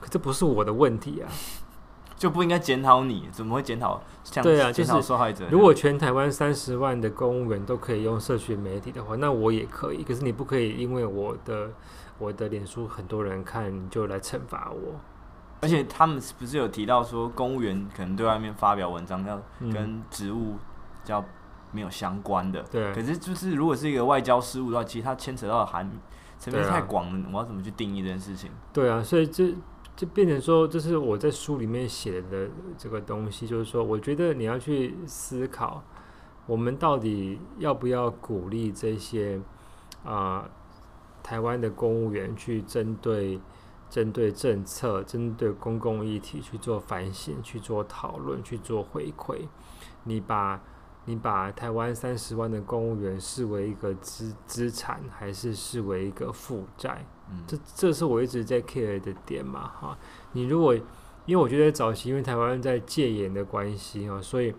可这不是我的问题啊，[LAUGHS] 就不应该检讨你，怎么会检讨？对啊，就是受害者。如果全台湾三十万的公务员都可以用社群媒体的话，那我也可以。可是你不可以，因为我的我的脸书很多人看，你就来惩罚我。而且他们不是有提到说，公务员可能对外面发表文章要跟职务叫。没有相关的，对。可是就是如果是一个外交事务的话，其实它牵扯到的含层面太广了，啊、我要怎么去定义这件事情？对啊，所以这就变成说，这是我在书里面写的这个东西，就是说，我觉得你要去思考，我们到底要不要鼓励这些啊、呃、台湾的公务员去针对针对政策、针对公共议题去做反省、去做讨论、去做回馈，你把。你把台湾三十万的公务员视为一个资资产，还是视为一个负债？嗯，这这是我一直在 care 的点嘛，哈。你如果因为我觉得早期因为台湾在戒严的关系啊，所以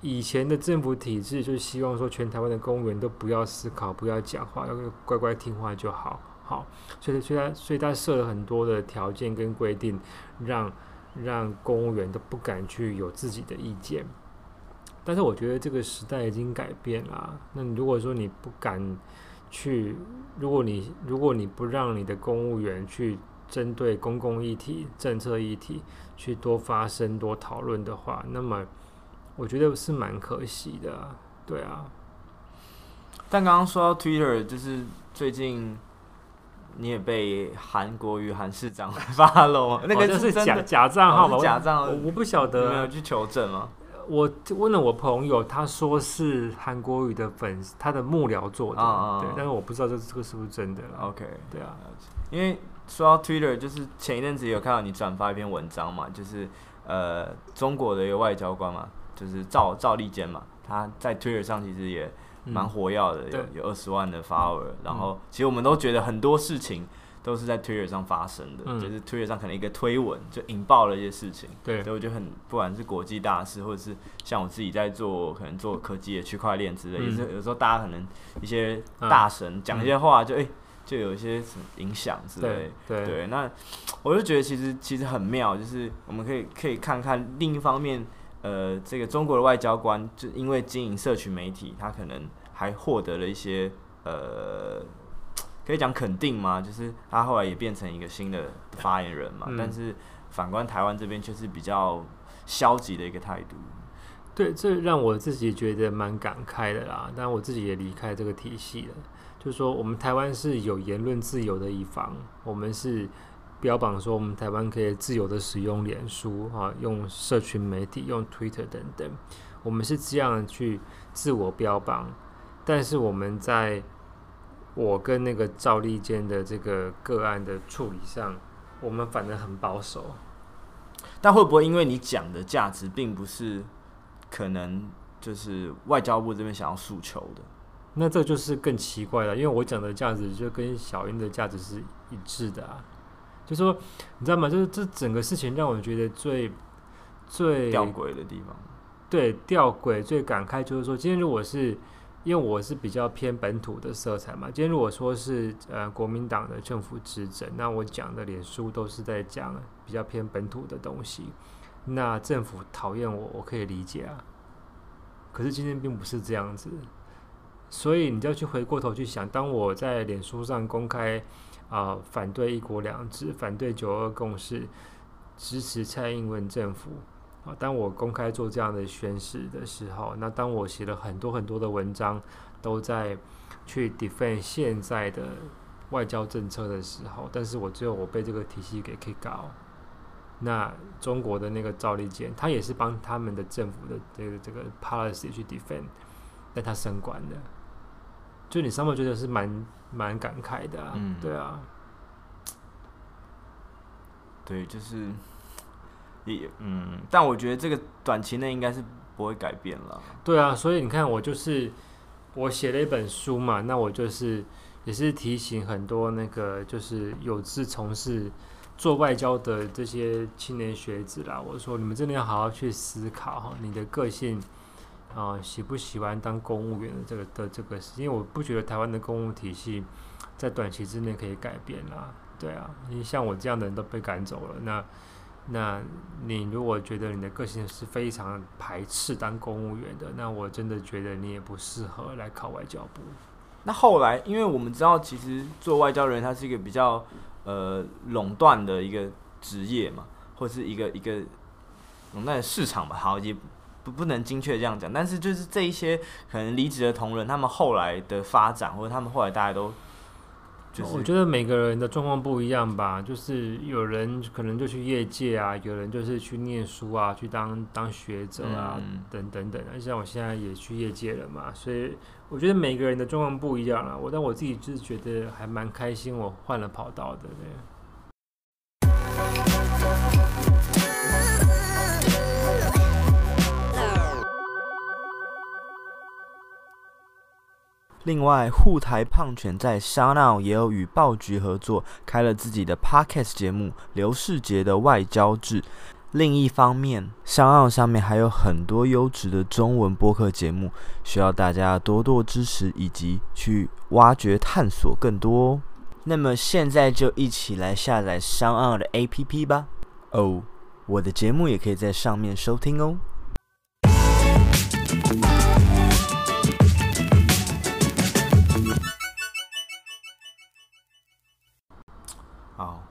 以前的政府体制就希望说全台湾的公务员都不要思考，不要讲话，要乖乖听话就好，好。所以，所以他所以他设了很多的条件跟规定，让让公务员都不敢去有自己的意见。但是我觉得这个时代已经改变了。那你如果说你不敢去，如果你如果你不让你的公务员去针对公共议题、政策议题去多发声、多讨论的话，那么我觉得是蛮可惜的。对啊。但刚刚说到 Twitter，就是最近你也被韩国瑜韩市长 [LAUGHS] 发了，那个是假假账号吗？假账号，我不晓得，有没有去求证吗？我问了我朋友，他说是韩国语的粉丝，他的幕僚做的，哦、对，但是我不知道这这个是不是真的。OK，对啊，因为说到 Twitter，就是前一阵子有看到你转发一篇文章嘛，就是呃中国的一个外交官嘛，就是赵赵立坚嘛，他在 Twitter 上其实也蛮火药的，嗯、有有二十万的 follower，然后其实我们都觉得很多事情。都是在 Twitter 上发生的，嗯、就是 Twitter 上可能一个推文就引爆了一些事情，对，所以我就很，不管是国际大事，或者是像我自己在做，可能做科技的区块链之类，嗯、也是有时候大家可能一些大神讲一些话就，就、嗯、哎，就有一些什么影响之类，对。那我就觉得其实其实很妙，就是我们可以可以看看另一方面，呃，这个中国的外交官就因为经营社群媒体，他可能还获得了一些呃。可以讲肯定吗？就是他后来也变成一个新的发言人嘛。嗯、但是反观台湾这边却是比较消极的一个态度。对，这让我自己觉得蛮感慨的啦。但我自己也离开这个体系了。就是说，我们台湾是有言论自由的一方，我们是标榜说我们台湾可以自由的使用脸书啊，用社群媒体，用 Twitter 等等，我们是这样去自我标榜。但是我们在我跟那个赵立坚的这个个案的处理上，我们反正很保守。但会不会因为你讲的价值并不是可能就是外交部这边想要诉求的？那这就是更奇怪了，因为我讲的价值就跟小英的价值是一致的啊。就说你知道吗？就是这整个事情让我觉得最最吊诡的地方。对，吊诡最感慨就是说，今天如果是。因为我是比较偏本土的色彩嘛，今天如果说是呃国民党的政府执政，那我讲的脸书都是在讲比较偏本土的东西，那政府讨厌我，我可以理解啊。可是今天并不是这样子，所以你就要去回过头去想，当我在脸书上公开啊、反对一国两制，反对九二共识，支持蔡英文政府。当我公开做这样的宣誓的时候，那当我写了很多很多的文章，都在去 defend 现在的外交政策的时候，但是我最后我被这个体系给 kick out。那中国的那个赵立坚，他也是帮他们的政府的这个这个 policy 去 defend，但他升官的，就你上面觉得是蛮蛮感慨的啊，嗯，对啊，对，就是。嗯，但我觉得这个短期内应该是不会改变了。对啊，所以你看，我就是我写了一本书嘛，那我就是也是提醒很多那个就是有志从事做外交的这些青年学子啦。我说你们真的要好好去思考哈，你的个性啊、喜不喜欢当公务员的这个的这个事，因为我不觉得台湾的公务体系在短期之内可以改变啦。对啊，因为像我这样的人都被赶走了，那。那你如果觉得你的个性是非常排斥当公务员的，那我真的觉得你也不适合来考外交部。那后来，因为我们知道，其实做外交人，他是一个比较呃垄断的一个职业嘛，或是一个一个垄断的市场吧。好，也不不能精确这样讲，但是就是这一些可能离职的同仁，他们后来的发展，或者他们后来大家都。就是、我觉得每个人的状况不一样吧，就是有人可能就去业界啊，有人就是去念书啊，去当当学者啊，嗯、等等等。像我现在也去业界了嘛，所以我觉得每个人的状况不一样啊。我但我自己就是觉得还蛮开心，我换了跑道的，对。另外，护台胖犬在 SoundOn 也有与爆橘合作，开了自己的 Podcast 节目《刘世杰的外交志》。另一方面，SoundOn 上面还有很多优质的中文播客节目，需要大家多多支持以及去挖掘探索更多哦。那么现在就一起来下载 SoundOn 的 APP 吧。哦，我的节目也可以在上面收听哦。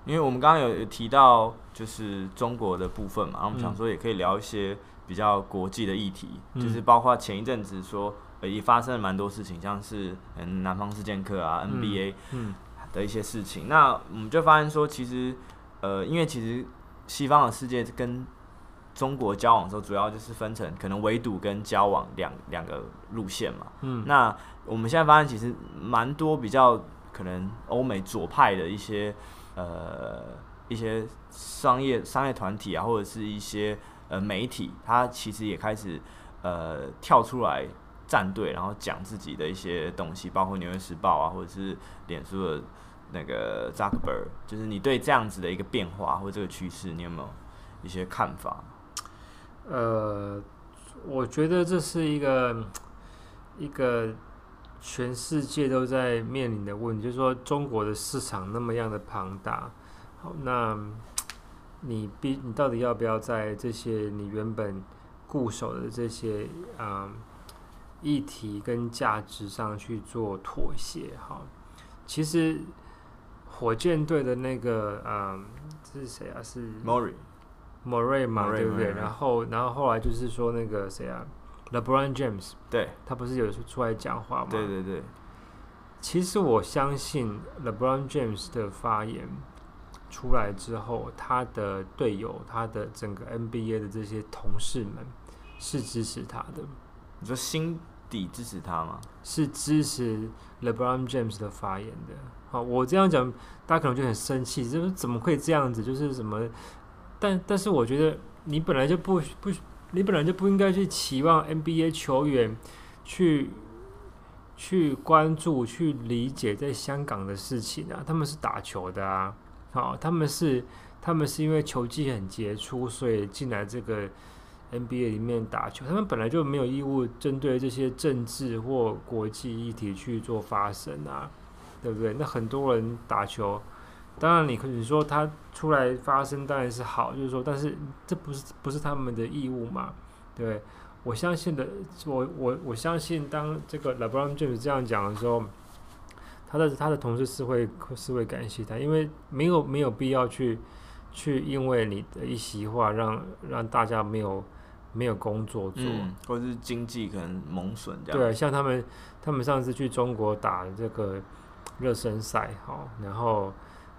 因为我们刚刚有有提到就是中国的部分嘛，然后我们想说也可以聊一些比较国际的议题，嗯、就是包括前一阵子说也发生了蛮多事情，像是嗯南方四剑客啊、嗯、NBA 的一些事情。嗯、那我们就发现说，其实呃，因为其实西方的世界跟中国交往的时候，主要就是分成可能围堵跟交往两两个路线嘛。嗯，那我们现在发现其实蛮多比较可能欧美左派的一些。呃，一些商业商业团体啊，或者是一些呃媒体，他其实也开始呃跳出来站队，然后讲自己的一些东西，包括《纽约时报》啊，或者是脸书的那个扎克伯格，就是你对这样子的一个变化或这个趋势，你有没有一些看法？呃，我觉得这是一个一个。全世界都在面临的问题，就是说中国的市场那么样的庞大，好，那你必你到底要不要在这些你原本固守的这些啊、嗯、议题跟价值上去做妥协？哈，其实火箭队的那个嗯，这是谁啊？是莫瑞，莫瑞嘛，对不对？然后，然后后来就是说那个谁啊？LeBron James，对，他不是有出来讲话吗？对对对。其实我相信 LeBron James 的发言出来之后，他的队友、他的整个 NBA 的这些同事们是支持他的。你说心底支持他吗？是支持 LeBron James 的发言的。好，我这样讲，大家可能就很生气，就是怎么会这样子？就是什么？但但是我觉得你本来就不不。你本来就不应该去期望 NBA 球员去去关注、去理解在香港的事情啊！他们是打球的啊，好，他们是他们是因为球技很杰出，所以进来这个 NBA 里面打球。他们本来就没有义务针对这些政治或国际议题去做发声啊，对不对？那很多人打球。当然，你可以说他出来发声当然是好，就是说，但是这不是不是他们的义务嘛？对，我相信的，我我我相信，当这个 LeBron James 这样讲的时候，他的他的同事是会是会感谢他，因为没有没有必要去去因为你的一席话让让大家没有没有工作做，嗯、或者是经济可能蒙损这样。对，像他们他们上次去中国打这个热身赛，哈，然后。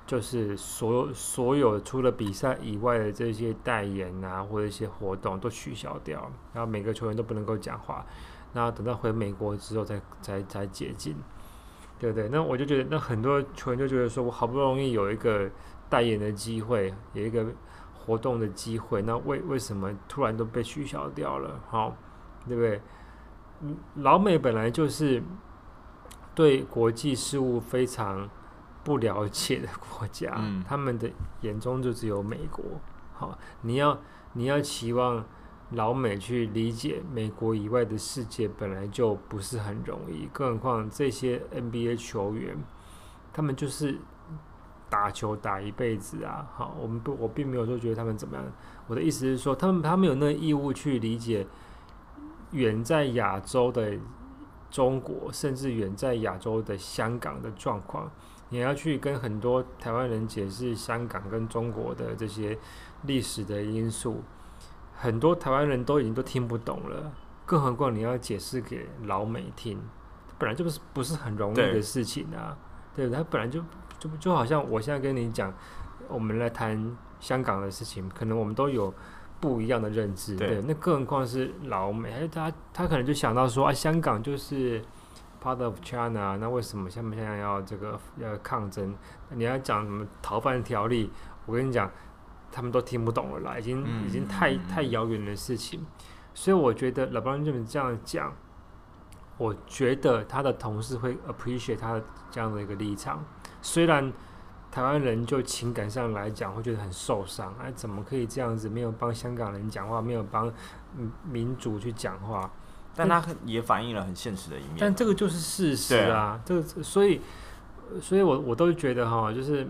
就是所有所有除了比赛以外的这些代言啊，或者一些活动都取消掉，然后每个球员都不能够讲话，然后等到回美国之后才才才解禁，对不对？那我就觉得，那很多球员就觉得说，我好不容易有一个代言的机会，有一个活动的机会，那为为什么突然都被取消掉了？好，对不对？嗯，老美本来就是对国际事务非常。不了解的国家，嗯，他们的眼中就只有美国。好，你要你要期望老美去理解美国以外的世界，本来就不是很容易。更何况这些 NBA 球员，他们就是打球打一辈子啊。好，我们不，我并没有说觉得他们怎么样。我的意思是说，他们他们有那个义务去理解远在亚洲的中国，甚至远在亚洲的香港的状况。你要去跟很多台湾人解释香港跟中国的这些历史的因素，很多台湾人都已经都听不懂了，更何况你要解释给老美听，本来就不是不是很容易的事情啊，对不对？他本来就就就好像我现在跟你讲，我们来谈香港的事情，可能我们都有不一样的认知，对，那更何况是老美，他他可能就想到说啊，香港就是。Part of China，那为什么现不现在要这个要抗争？你要讲什么逃犯条例？我跟你讲，他们都听不懂了啦，已经、嗯、已经太太遥远的事情。所以我觉得 LeBron James 这样讲，我觉得他的同事会 appreciate 他的这样的一个立场。虽然台湾人就情感上来讲会觉得很受伤，哎，怎么可以这样子？没有帮香港人讲话，没有帮民主去讲话。但他也反映了很现实的一面。但这个就是事实啊，啊这个所以，所以我我都觉得哈，就是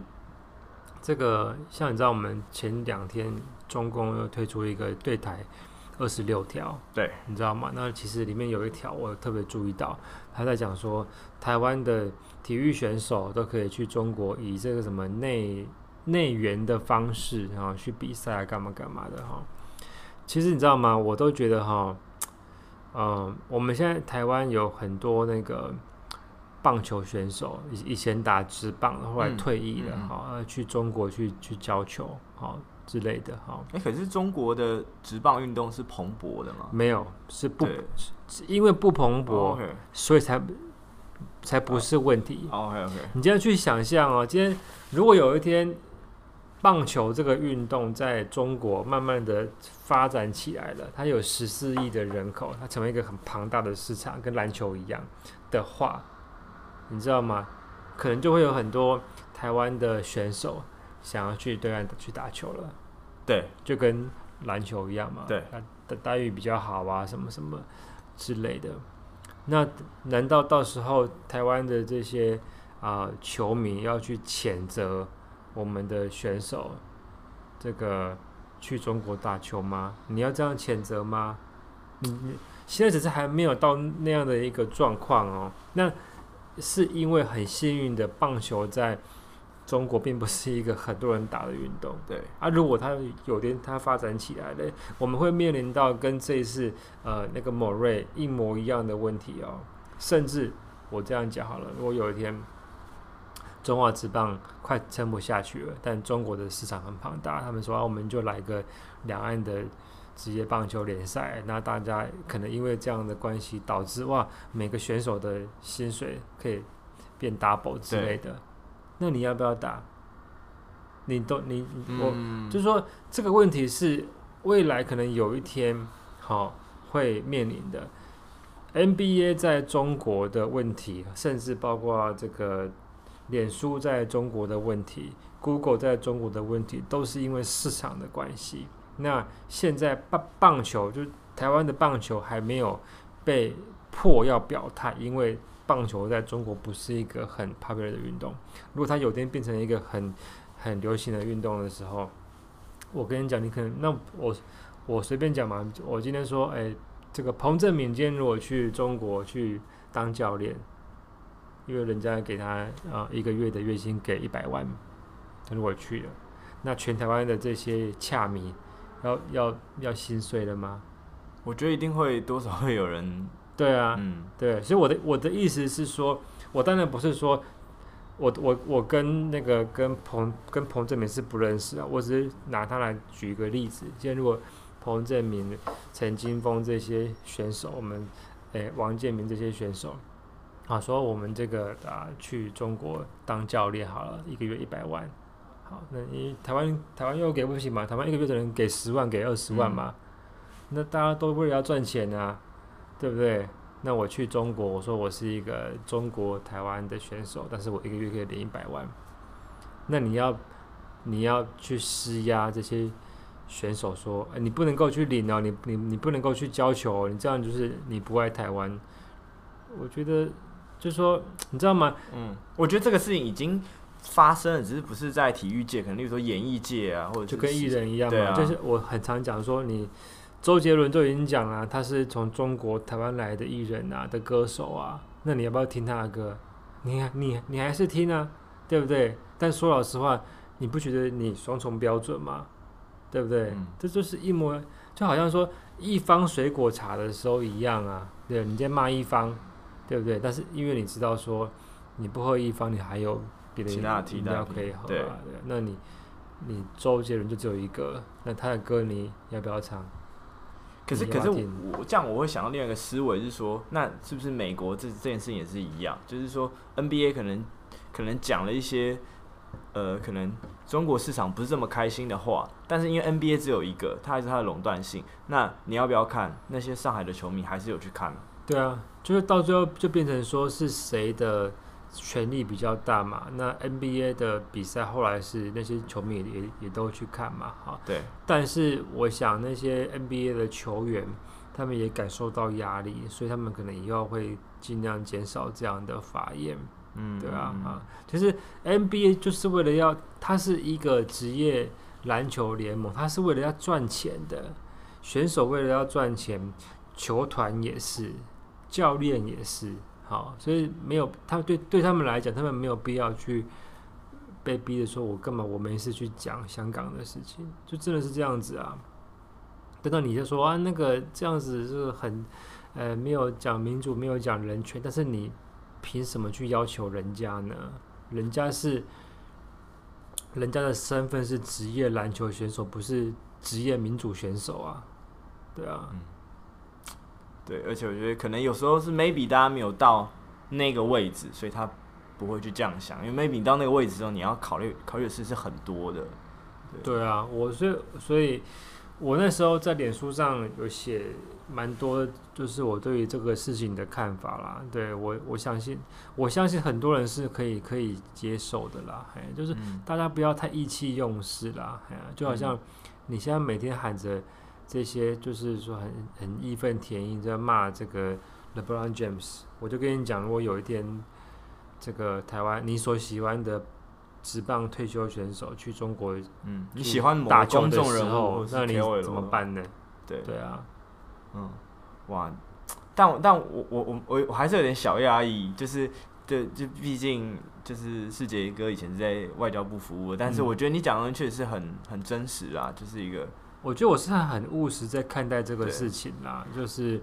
这个像你知道，我们前两天中共又推出一个对台二十六条，对，你知道吗？那其实里面有一条我特别注意到，他在讲说台湾的体育选手都可以去中国以这个什么内内援的方式，然后去比赛啊，干嘛干嘛的哈。其实你知道吗？我都觉得哈。嗯，我们现在台湾有很多那个棒球选手，以以前打职棒，后来退役了，哈、嗯嗯，去中国去去教球，好之类的，哈。哎、欸，可是中国的职棒运动是蓬勃的吗？没有，是不，是因为不蓬勃，oh. 所以才才不是问题。Oh, OK OK。你这样去想象哦，今天如果有一天棒球这个运动在中国慢慢的发展起来了，它有十四亿的人口，它成为一个很庞大的市场，跟篮球一样的话，你知道吗？可能就会有很多台湾的选手想要去对岸去打球了。对，就跟篮球一样嘛。对，的待遇比较好啊，什么什么之类的。那难道到时候台湾的这些啊、呃、球迷要去谴责？我们的选手，这个去中国打球吗？你要这样谴责吗？你你现在只是还没有到那样的一个状况哦。那是因为很幸运的，棒球在中国并不是一个很多人打的运动。对啊，如果它有点它发展起来了，我们会面临到跟这一次呃那个某瑞一模一样的问题哦。甚至我这样讲好了，如果有一天。中华职棒快撑不下去了，但中国的市场很庞大。他们说，啊，我们就来个两岸的职业棒球联赛，那大家可能因为这样的关系，导致哇，每个选手的薪水可以变 double 之类的。那你要不要打？你都你我，嗯，就是说这个问题是未来可能有一天好，哦，会面临的。NBA 在中国的问题，甚至包括这个。脸书在中国的问题，Google 在中国的问题，都是因为市场的关系。那现在棒棒球，就台湾的棒球还没有被迫要表态，因为棒球在中国不是一个很 popular 的运动。如果它有天变成一个很很流行的运动的时候，我跟你讲，你可能那我我随便讲嘛。我今天说，哎、这个彭政闵今天如果去中国去当教练。因为人家给他啊、呃、一个月的月薪给一百万，他如果去了，那全台湾的这些恰迷要要要心碎了吗？我觉得一定会多少会有人。对啊，嗯，对，所以我的我的意思是说，我当然不是说我我我跟那个跟彭跟彭正明是不认识啊，我只是拿他来举一个例子。现在如果彭正明、陈金峰这些选手，我们诶王建民这些选手。啊，说我们这个啊去中国当教练好了，一个月一百万，好，那你台湾台湾又给不起嘛？台湾一个月只能给十万，给二十万嘛？嗯、那大家都为了要赚钱啊，对不对？那我去中国，我说我是一个中国台湾的选手，但是我一个月可以领一百万，那你要你要去施压这些选手说，你不能够去领哦，你你你不能够去教球，你这样就是你不爱台湾，我觉得。就是说，[TSK] 你知道吗？嗯，我觉得这个事情已经发生了，只是不是在体育界，可能例如说演艺界啊，或者就跟艺人一样嘛。啊、就是我很常讲说，你周杰伦都已经讲了，他是从中国台湾来的艺人啊的歌手啊，那你要不要听他的歌？你你你还是听啊，对不对？但说老实话，你不觉得你双重标准吗？对不对？嗯、这就是一模，就好像说一方水果茶的时候一样啊。对，你在骂一方。对不对？但是因为你知道说，你不喝一方，你还有别的饮料可以喝啊。对，对，那你你周杰伦就只有一个，那他的歌你要不要唱？可是可是我这样我会想到另外一个思维是说，那是不是美国这这件事情也是一样？就是说 NBA 可能可能讲了一些呃，可能中国市场不是这么开心的话，但是因为 NBA 只有一个，它还是它的垄断性。那你要不要看？那些上海的球迷还是有去看。对啊。就是到最后就变成说是谁的权力比较大嘛？那 NBA 的比赛后来是那些球迷也也都去看嘛？哈，对。但是我想那些 NBA 的球员他们也感受到压力，所以他们可能以后会尽量减少这样的法宴。嗯，对啊，啊，其实 NBA 就是为了要，它是一个职业篮球联盟，它是为了要赚钱的，选手为了要赚钱，球团也是。教练也是好，所以没有他对对他们来讲，他们没有必要去被逼着说，我干嘛我没事去讲香港的事情，就真的是这样子啊。等到你就说啊，那个这样子是很呃没有讲民主，没有讲人权，但是你凭什么去要求人家呢？人家是人家的身份是职业篮球选手，不是职业民主选手啊，对啊。对，而且我觉得可能有时候是 maybe 大家没有到那个位置，所以他不会去这样想。因为 maybe 你到那个位置之后，你要考虑考虑的事是很多的。对，对啊，我所以所以，我那时候在脸书上有写蛮多，就是我对于这个事情的看法啦。对我，我相信，我相信很多人是可以可以接受的啦。哎，就是大家不要太意气用事啦。哎呀，就好像你现在每天喊着这些，就是说很很义愤填膺在骂这个 LeBron James，我就跟你讲，如果有一天这个台湾你所喜欢的。职棒退休选手去中国，嗯，你喜欢打公众人物，那你怎么办呢？对对啊，嗯，哇，但但我我我我我还是有点小压抑，就是对，就毕竟就是世杰哥以前是在外交部服务，但是我觉得你讲的确实是很很真实啊，就是一个，我觉得我是很务实在看待这个事情啦，就是。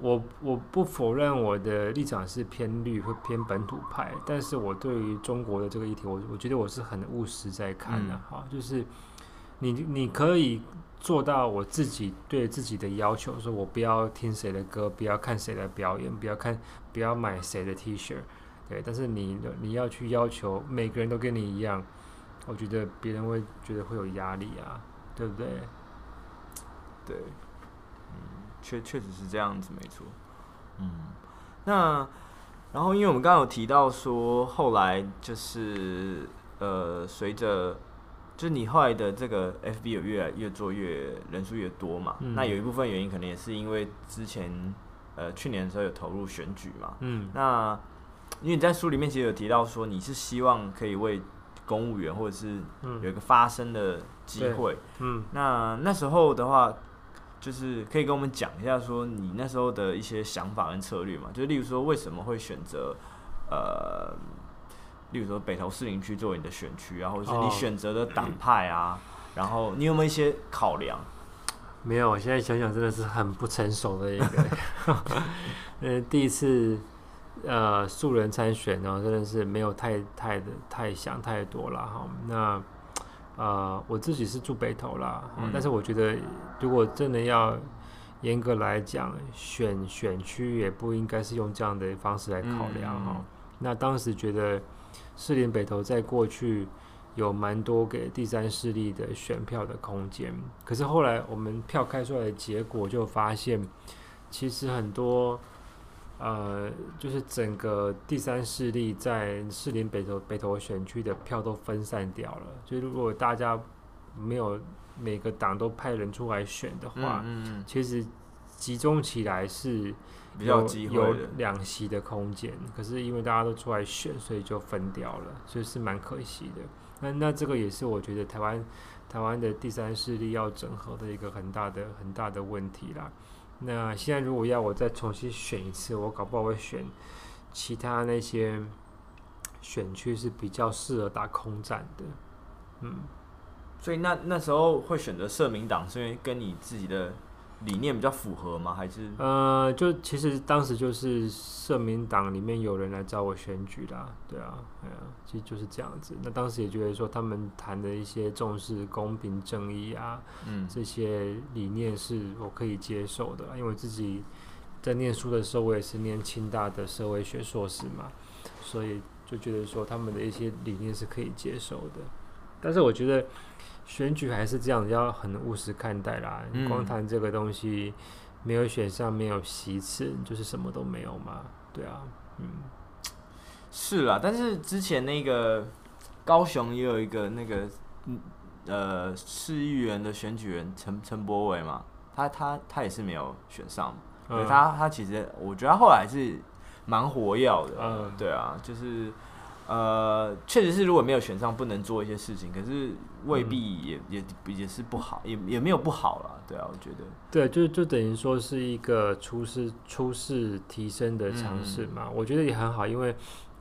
我我不否认我的立场是偏绿或偏本土派，但是我对于中国的这个议题，我我觉得我是很务实在看的哈，嗯、就是你你可以做到我自己对自己的要求，说我不要听谁的歌，不要看谁的表演，不要看不要买谁的 T 恤，对，但是你你要去要求每个人都跟你一样，我觉得别人会觉得会有压力啊，对不对？对。嗯确确实是这样子，没错。嗯，那然后，因为我们刚刚有提到说，后来就是呃，随着就是你后来的这个 FB 有越来越做越人数越多嘛，嗯、那有一部分原因可能也是因为之前呃去年的时候有投入选举嘛。嗯。那因为你在书里面其实有提到说，你是希望可以为公务员或者是有一个发声的机会。嗯。那那时候的话。就是可以跟我们讲一下，说你那时候的一些想法跟策略嘛，就例如说为什么会选择呃，例如说北投士林区作为你的选区啊，或者是你选择的党派啊，哦、然后你有没有一些考量？没有，我现在想想真的是很不成熟的一个，[LAUGHS] 呃，第一次呃素人参选呢，真的是没有太太的太想太多了哈，那。呃，我自己是住北投啦，嗯、但是我觉得如果真的要严格来讲，选选区也不应该是用这样的方式来考量哈。嗯嗯、那当时觉得士林北投在过去有蛮多给第三势力的选票的空间，可是后来我们票开出来的结果就发现，其实很多。呃，就是整个第三势力在士林北投北投选区的票都分散掉了。就如果大家没有每个党都派人出来选的话，嗯嗯、其实集中起来是有有两席的空间。可是因为大家都出来选，所以就分掉了，所以是蛮可惜的。那那这个也是我觉得台湾台湾的第三势力要整合的一个很大的很大的问题啦。那现在如果要我再重新选一次，我搞不好会选其他那些选区是比较适合打空战的，嗯，所以那那时候会选择社民党，是因为跟你自己的。理念比较符合吗？还是呃，就其实当时就是社民党里面有人来找我选举啦，对啊，对啊，其实就是这样子。那当时也觉得说他们谈的一些重视公平正义啊，嗯，这些理念是我可以接受的，因为自己在念书的时候，我也是念清大的社会学硕士嘛，所以就觉得说他们的一些理念是可以接受的。但是我觉得。选举还是这样，要很务实看待啦。嗯、光谈这个东西，没有选上，没有席次，就是什么都没有嘛。对啊，嗯，是啦。但是之前那个高雄也有一个那个呃市议员的选举人陈陈柏伟嘛，他他他也是没有选上。嗯、他他其实我觉得他后来是蛮活跃的。嗯，对啊，就是。呃，确实是，如果没有选上，不能做一些事情，可是未必也、嗯、也也是不好，也也没有不好了，对啊，我觉得。对，就就等于说是一个初试初试提升的尝试嘛，嗯、我觉得也很好，因为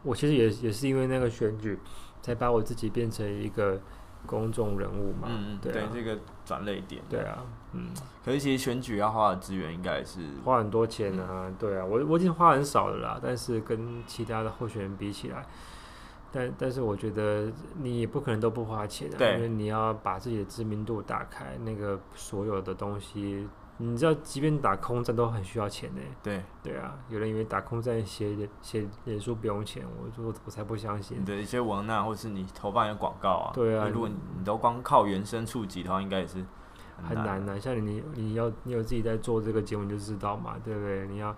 我其实也也是因为那个选举，才把我自己变成一个公众人物嘛，嗯对，这个转捩点，对啊，嗯，可是其实选举要花的资源应该是花很多钱啊，嗯、对啊，我我已经花很少了啦，但是跟其他的候选人比起来。但但是我觉得你也不可能都不花钱的，对因为你要把自己的知名度打开，那个所有的东西你知道，即便打空战都很需要钱呢。对对啊，有人以为打空战写写脸书不用钱，我我我才不相信。你的一些文案，或是你投放一个广告啊，对啊，如果你都光靠原声触及的话，应该也是很难的、啊。像你你要你有自己在做这个节目，你就知道嘛，对不对？你要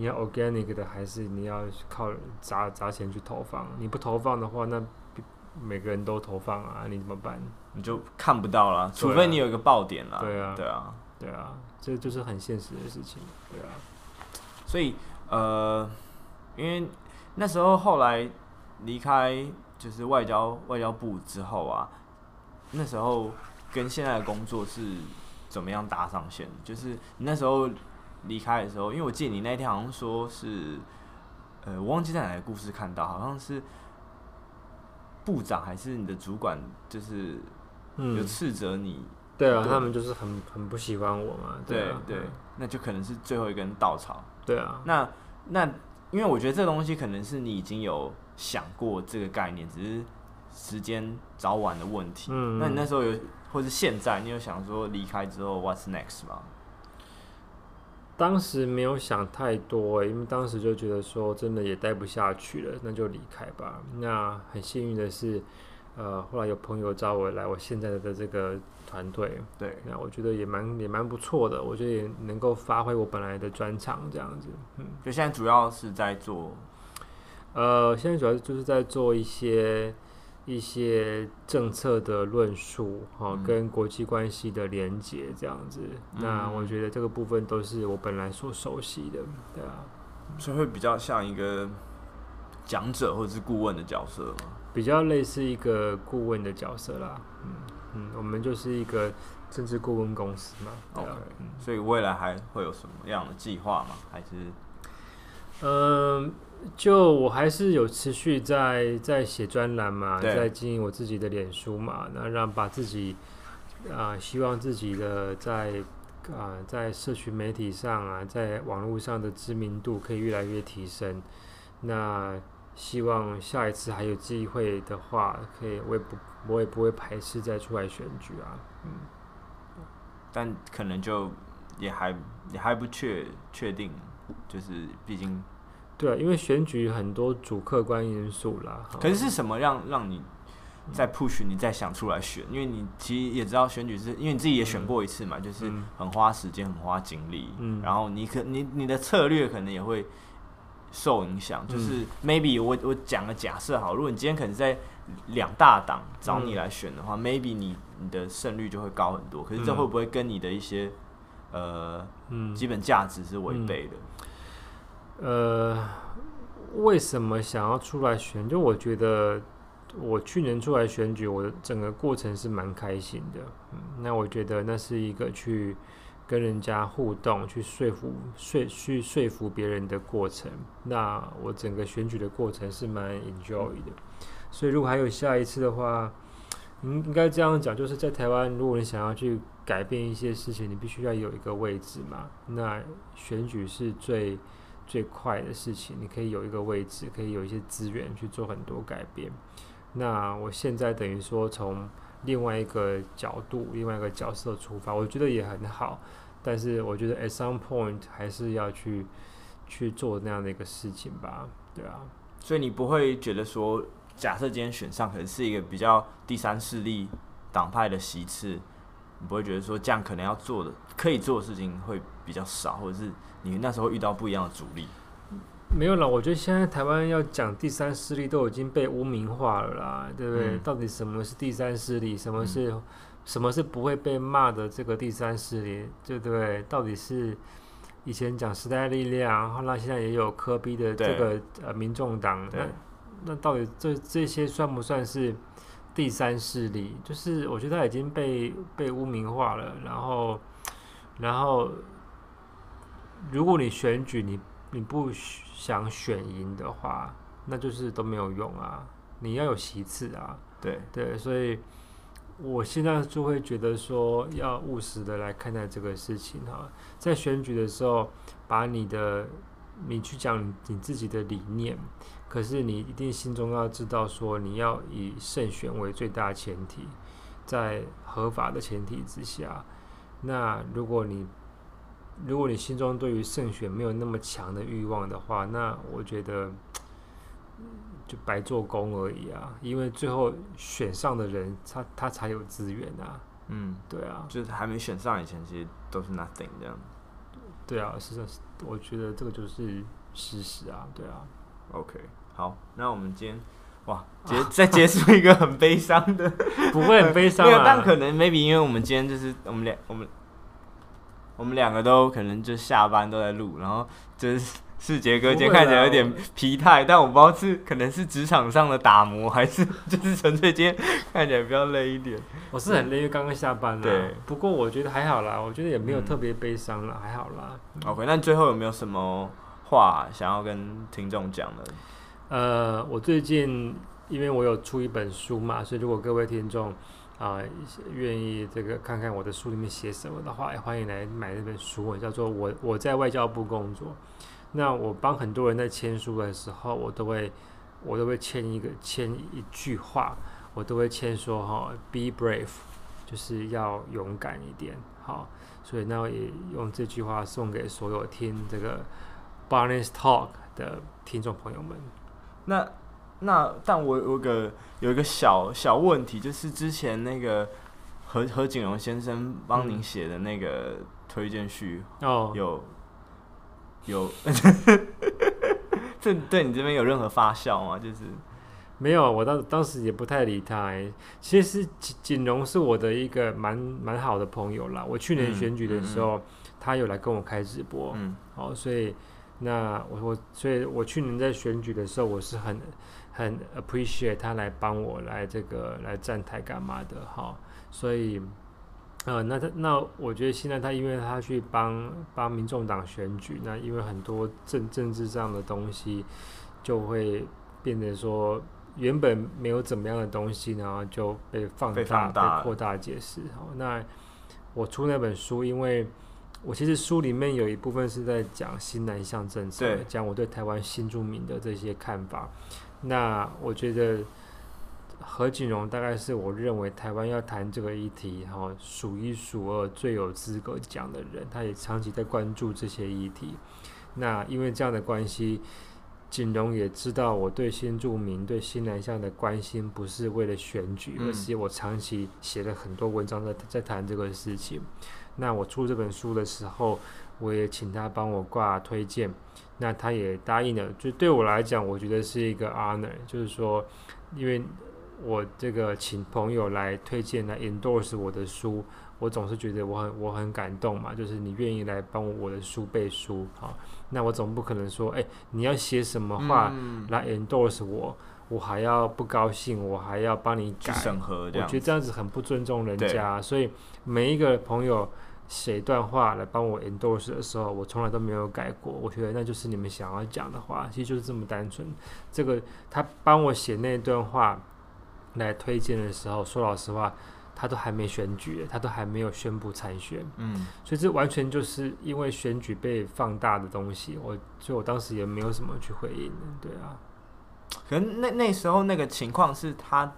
你要 organic 的，还是你要靠砸砸钱去投放？你不投放的话，那每个人都投放啊，你怎么办？你就看不到了，除非你有一个爆点了。对啊，对啊，对啊。这就是很现实的事情，对啊。所以呃，因为那时候后来离开就是外交外交部之后啊，那时候跟现在的工作是怎么样搭上线？就是你那时候离开的时候，因为我记得你那天好像说是，呃，我忘记在哪个故事看到，好像是部长还是你的主管，就是有斥责你。嗯对啊，他们就是很很不喜欢我嘛。对啊，对，对，那就可能是最后一根稻草。对啊，那那因为我觉得这个东西可能是你已经有想过这个概念，只是时间早晚的问题。嗯，那你那时候有，或是现在你有想说离开之后 what's next 吗？当时没有想太多，因为当时就觉得说真的也待不下去了，那就离开吧。那很幸运的是。呃，后来有朋友找我来我现在的这个团队，对，那我觉得也蛮也蛮不错的，我觉得也能够发挥我本来的专长这样子，嗯，就现在主要是在做，呃，现在主要就是在做一些一些政策的论述，哈、嗯，跟国际关系的连接这样子，嗯、那我觉得这个部分都是我本来所熟悉的，对啊，所以会比较像一个讲者或者是顾问的角色吗？比较类似一个顾问的角色啦，嗯嗯，我们就是一个政治顾问公司嘛。OK，嗯，所以未来还会有什么样的计划吗？还是，嗯，就我还是有持续在在写专栏嘛，在经营我自己的脸书嘛，那让把自己啊、呃，希望自己的在啊、呃，在社群媒体上啊，在网络上的知名度可以越来越提升，那。希望下一次还有机会的话，可以，我也不，我也不会排斥再出来选举啊，嗯，但可能就也还也还不确确定，就是毕竟，对啊，因为选举很多主客观因素啦。可是是什么让让你再 push 你再想出来选？因为你其实也知道选举是因为你自己也选过一次嘛，嗯、就是很花时间、很花精力，嗯，然后你可你你的策略可能也会。受影响，就是 maybe 我我讲个假设好，如果你今天可能在两大党找你来选的话，嗯，maybe 你你的胜率就会高很多。可是这会不会跟你的一些呃基本价值是违背的？呃，为什么想要出来选？就我觉得我去年出来选举，我的整个过程是蛮开心的。嗯，那我觉得那是一个去。跟人家互动，去说服、说去说服别人的过程，那我整个选举的过程是蛮 enjoy 的。所以，如果还有下一次的话，应应该这样讲，就是在台湾，如果你想要去改变一些事情，你必须要有一个位置嘛。那选举是最最快的事情，你可以有一个位置，可以有一些资源去做很多改变。那我现在等于说从另外一个角度、另外一个角色出发，我觉得也很好。但是我觉得 at some point 还是要去去做那样的一个事情吧，对啊。所以你不会觉得说，假设今天选上可能是一个比较第三势力党派的席次，你不会觉得说这样可能要做的可以做的事情会比较少，或者是你那时候遇到不一样的阻力？没有了，我觉得现在台湾要讲第三势力都已经被污名化了啦，对不对？嗯、到底什么是第三势力？什么是？嗯什么是不会被骂的这个第三势力，对不对？到底是以前讲时代力量，后来现在也有科比的这个呃民众党，那那到底这这些算不算是第三势力？就是我觉得他已经被被污名化了。然后然后如果你选举你你不想选赢的话，那就是都没有用啊！你要有席次啊！对对，所以。我现在就会觉得说，要务实的来看待这个事情哈，在选举的时候，把你的你去讲你自己的理念，可是你一定心中要知道说，你要以胜选为最大前提，在合法的前提之下，那如果你如果你心中对于胜选没有那么强的欲望的话，那我觉得就白做工而已啊。因为最后选上的人，他他才有资源啊。嗯，对啊，就是还没选上以前，其实都是 nothing 这样。对啊，实际上我觉得这个就是事实啊。对啊。OK，好，那我们今天。哇，结 [LAUGHS] 再结束一个很悲伤的，不会很悲伤啊。[LAUGHS] 但可能 maybe 因为我们今天就是我们俩，我们我们两个都可能就下班都在录，然后就是世杰哥今天看起来有点疲态，但我不知道是可能是职场上的打磨，还是就是纯粹今天看起来比较累一点。我是很累，因为刚刚下班了。对，不过我觉得还好啦，我觉得也没有特别悲伤了，嗯、还好啦。OK，那最后有没有什么话想要跟听众讲的？呃，我最近因为我有出一本书嘛，所以如果各位听众啊愿意这个看看我的书里面写什么的话，也欢迎来买这本书，叫做我我在外交部工作。那我帮很多人在签书的时候，我都会我都会签一个签一句话，我都会签说哈，be brave，就是要勇敢一点。好，所以那我也用这句话送给所有听这个 Barnes Talk 的听众朋友们。那那，但我有个有一个小小问题，就是之前那个何何景荣先生帮您写的那个推荐序哦，有有，[LAUGHS] 这对你这边有任何发酵吗？就是没有，我当当时也不太理他。其实景景荣是我的一个蛮蛮好的朋友啦。我去年选举的时候，嗯嗯嗯、他有来跟我开直播，嗯，好，所以。那我我所以，我去年在选举的时候，我是很很 appreciate 他来帮我来这个来站台干嘛的哈。所以，呃，那他那我觉得现在他因为他去帮帮民众党选举，那因为很多政政治上的东西就会变得说原本没有怎么样的东西，然后就被放大、被扩大解释。好那我出那本书，因为。我其实书里面有一部分是在讲新南向政策，讲我对台湾新住民的这些看法。那我觉得何锦荣大概是我认为台湾要谈这个议题哈数一数二最有资格讲的人，他也长期在关注这些议题。那因为这样的关系，锦荣也知道我对新住民、对新南向的关心不是为了选举，而是我长期写了很多文章在在谈这个事情。那我出这本书的时候，我也请他帮我挂推荐，那他也答应了。就对我来讲，我觉得是一个 honor，就是说，因为我这个请朋友来推荐来 endorse 我的书，我总是觉得我很我很感动嘛。就是你愿意来帮我的书背书，好，那我总不可能说，哎，你要写什么话来 endorse 我，我还要不高兴，我还要帮你改审核，我觉得这样子很不尊重人家，所以每一个朋友。写一段话来帮我 endorse 的时候，我从来都没有改过。我觉得那就是你们想要讲的话，其实就是这么单纯。这个他帮我写那段话来推荐的时候，说老实话，他都还没选举，他都还没有宣布参选。嗯，所以这完全就是因为选举被放大的东西。我所以我当时也没有什么去回应。对啊，可能那那时候那个情况是他，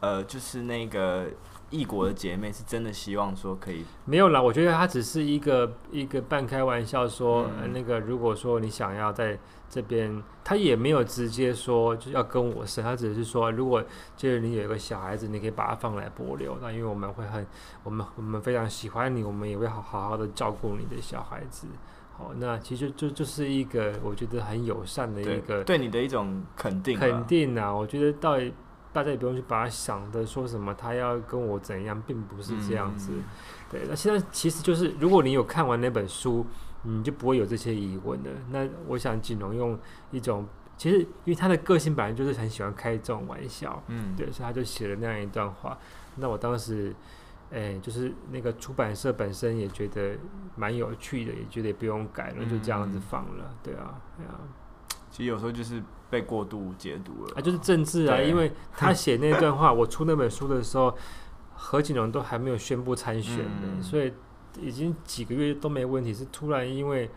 呃，就是那个。异国的姐妹是真的希望说可以没有啦，我觉得他只是一个一个半开玩笑说，嗯呃、那个如果说你想要在这边，他也没有直接说就要跟我生，他只是说如果就是你有一个小孩子，你可以把他放来博流，那因为我们会很我们我们非常喜欢你，我们也会好好好的照顾你的小孩子。好，那其实就就是一个我觉得很友善的一个对，对你的一种肯定肯定啊，我觉得到底。大家也不用去把他想的说什么，他要跟我怎样，并不是这样子。嗯、对，那现在其实就是，如果你有看完那本书，你就不会有这些疑问的。那我想锦荣用一种，其实因为他的个性本来就是很喜欢开这种玩笑，嗯，对，所以他就写了那样一段话。那我当时，诶、欸，就是那个出版社本身也觉得蛮有趣的，也觉得也不用改了，就这样子放了。嗯、对啊，对啊。其实有时候就是。被过度解读了啊，就是政治啊，因为 [LAUGHS] 他写那段话，我出那本书的时候，何景荣都还没有宣布参选的，嗯，所以已经几个月都没问题。是突然因为，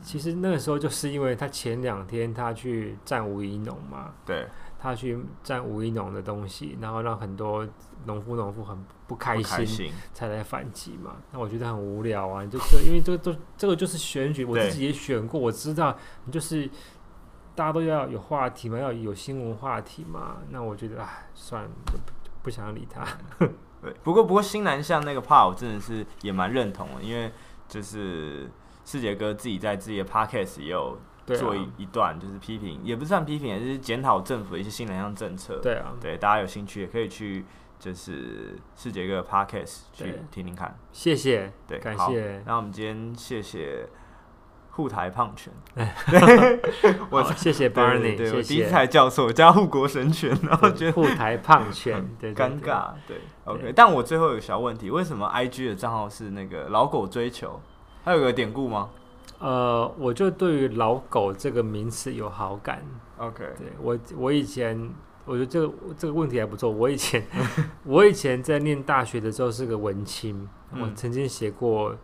其实那个时候就是因为他前两天他去战吴一农嘛，对，他去占吴一农的东西，然后让很多农夫农妇很不开心，才来反击嘛。那我觉得很无聊啊，就因为这个都这个就是选举，我自己也选过，我知道你就是大家都要有话题嘛，要有新闻话题嘛。那我觉得哎，算了，就不不想理他。[LAUGHS] 对，不过不过新南向那个 part 我真的是也蛮认同的，因为就是世杰哥自己在自己的 podcast 也有。做一一段就是批评，也不算批评，也是检讨政府的一些新南向政策。对啊，对，大家有兴趣也可以去，就是世杰哥 Podcast 去听听看。谢谢，对，感谢。那我们今天谢谢护台胖犬，[LAUGHS] 我谢谢 Barney，对，我第一次台教授加护国神犬，[LAUGHS] 然后觉得护台胖犬，[LAUGHS] 对，尴尬，对，OK。但我最后有个小问题，为什么 IG 的账号是那个老狗追求？还有个典故吗？呃，我就对于老狗这个名词有好感。OK，对我，我以前我觉得这个这个问题还不错。我以前我以前在念大学的时候是个文青，嗯、我曾经写过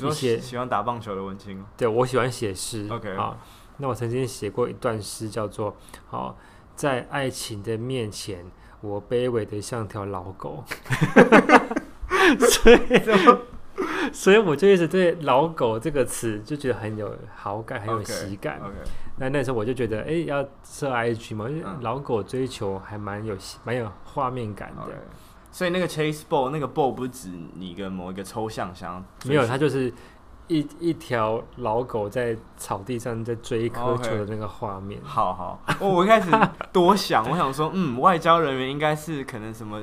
一些喜欢打棒球的文青。对，我喜欢写诗。OK，啊，那我曾经写过一段诗，叫做“好在爱情的面前，我卑微的像条老狗。[LAUGHS] ”所以。[LAUGHS] 所以我就一直对“老狗”这个词就觉得很有好感，很有喜感。Okay, okay. 那那时候我就觉得，哎、欸，要设 IG 嘛，因为、老狗追求还蛮有蛮有画面感的。Okay. 所以那个 chase ball，那个 ball 不止你跟某一个抽象想没有，它就是一一条老狗在草地上在追一颗球的那个画面。Okay. 好好，我我一开始多想，我想说，嗯，外交人员应该是可能什么。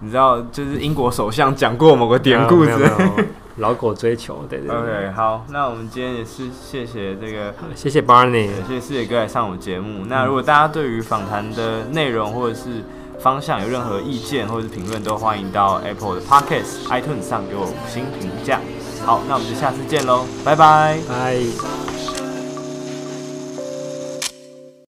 你知道，就是英国首相讲过某个典故，是老狗追求，对对对。OK，好，那我们今天也是谢谢这个，谢谢 Barney，谢谢四野哥来上我节目。那如果大家对于访谈的内容或者是方向有任何意见或者是评论，都欢迎到 Apple 的 Podcast、iTunes 上给我五星评价。好，那我们就下次见喽，拜拜，拜。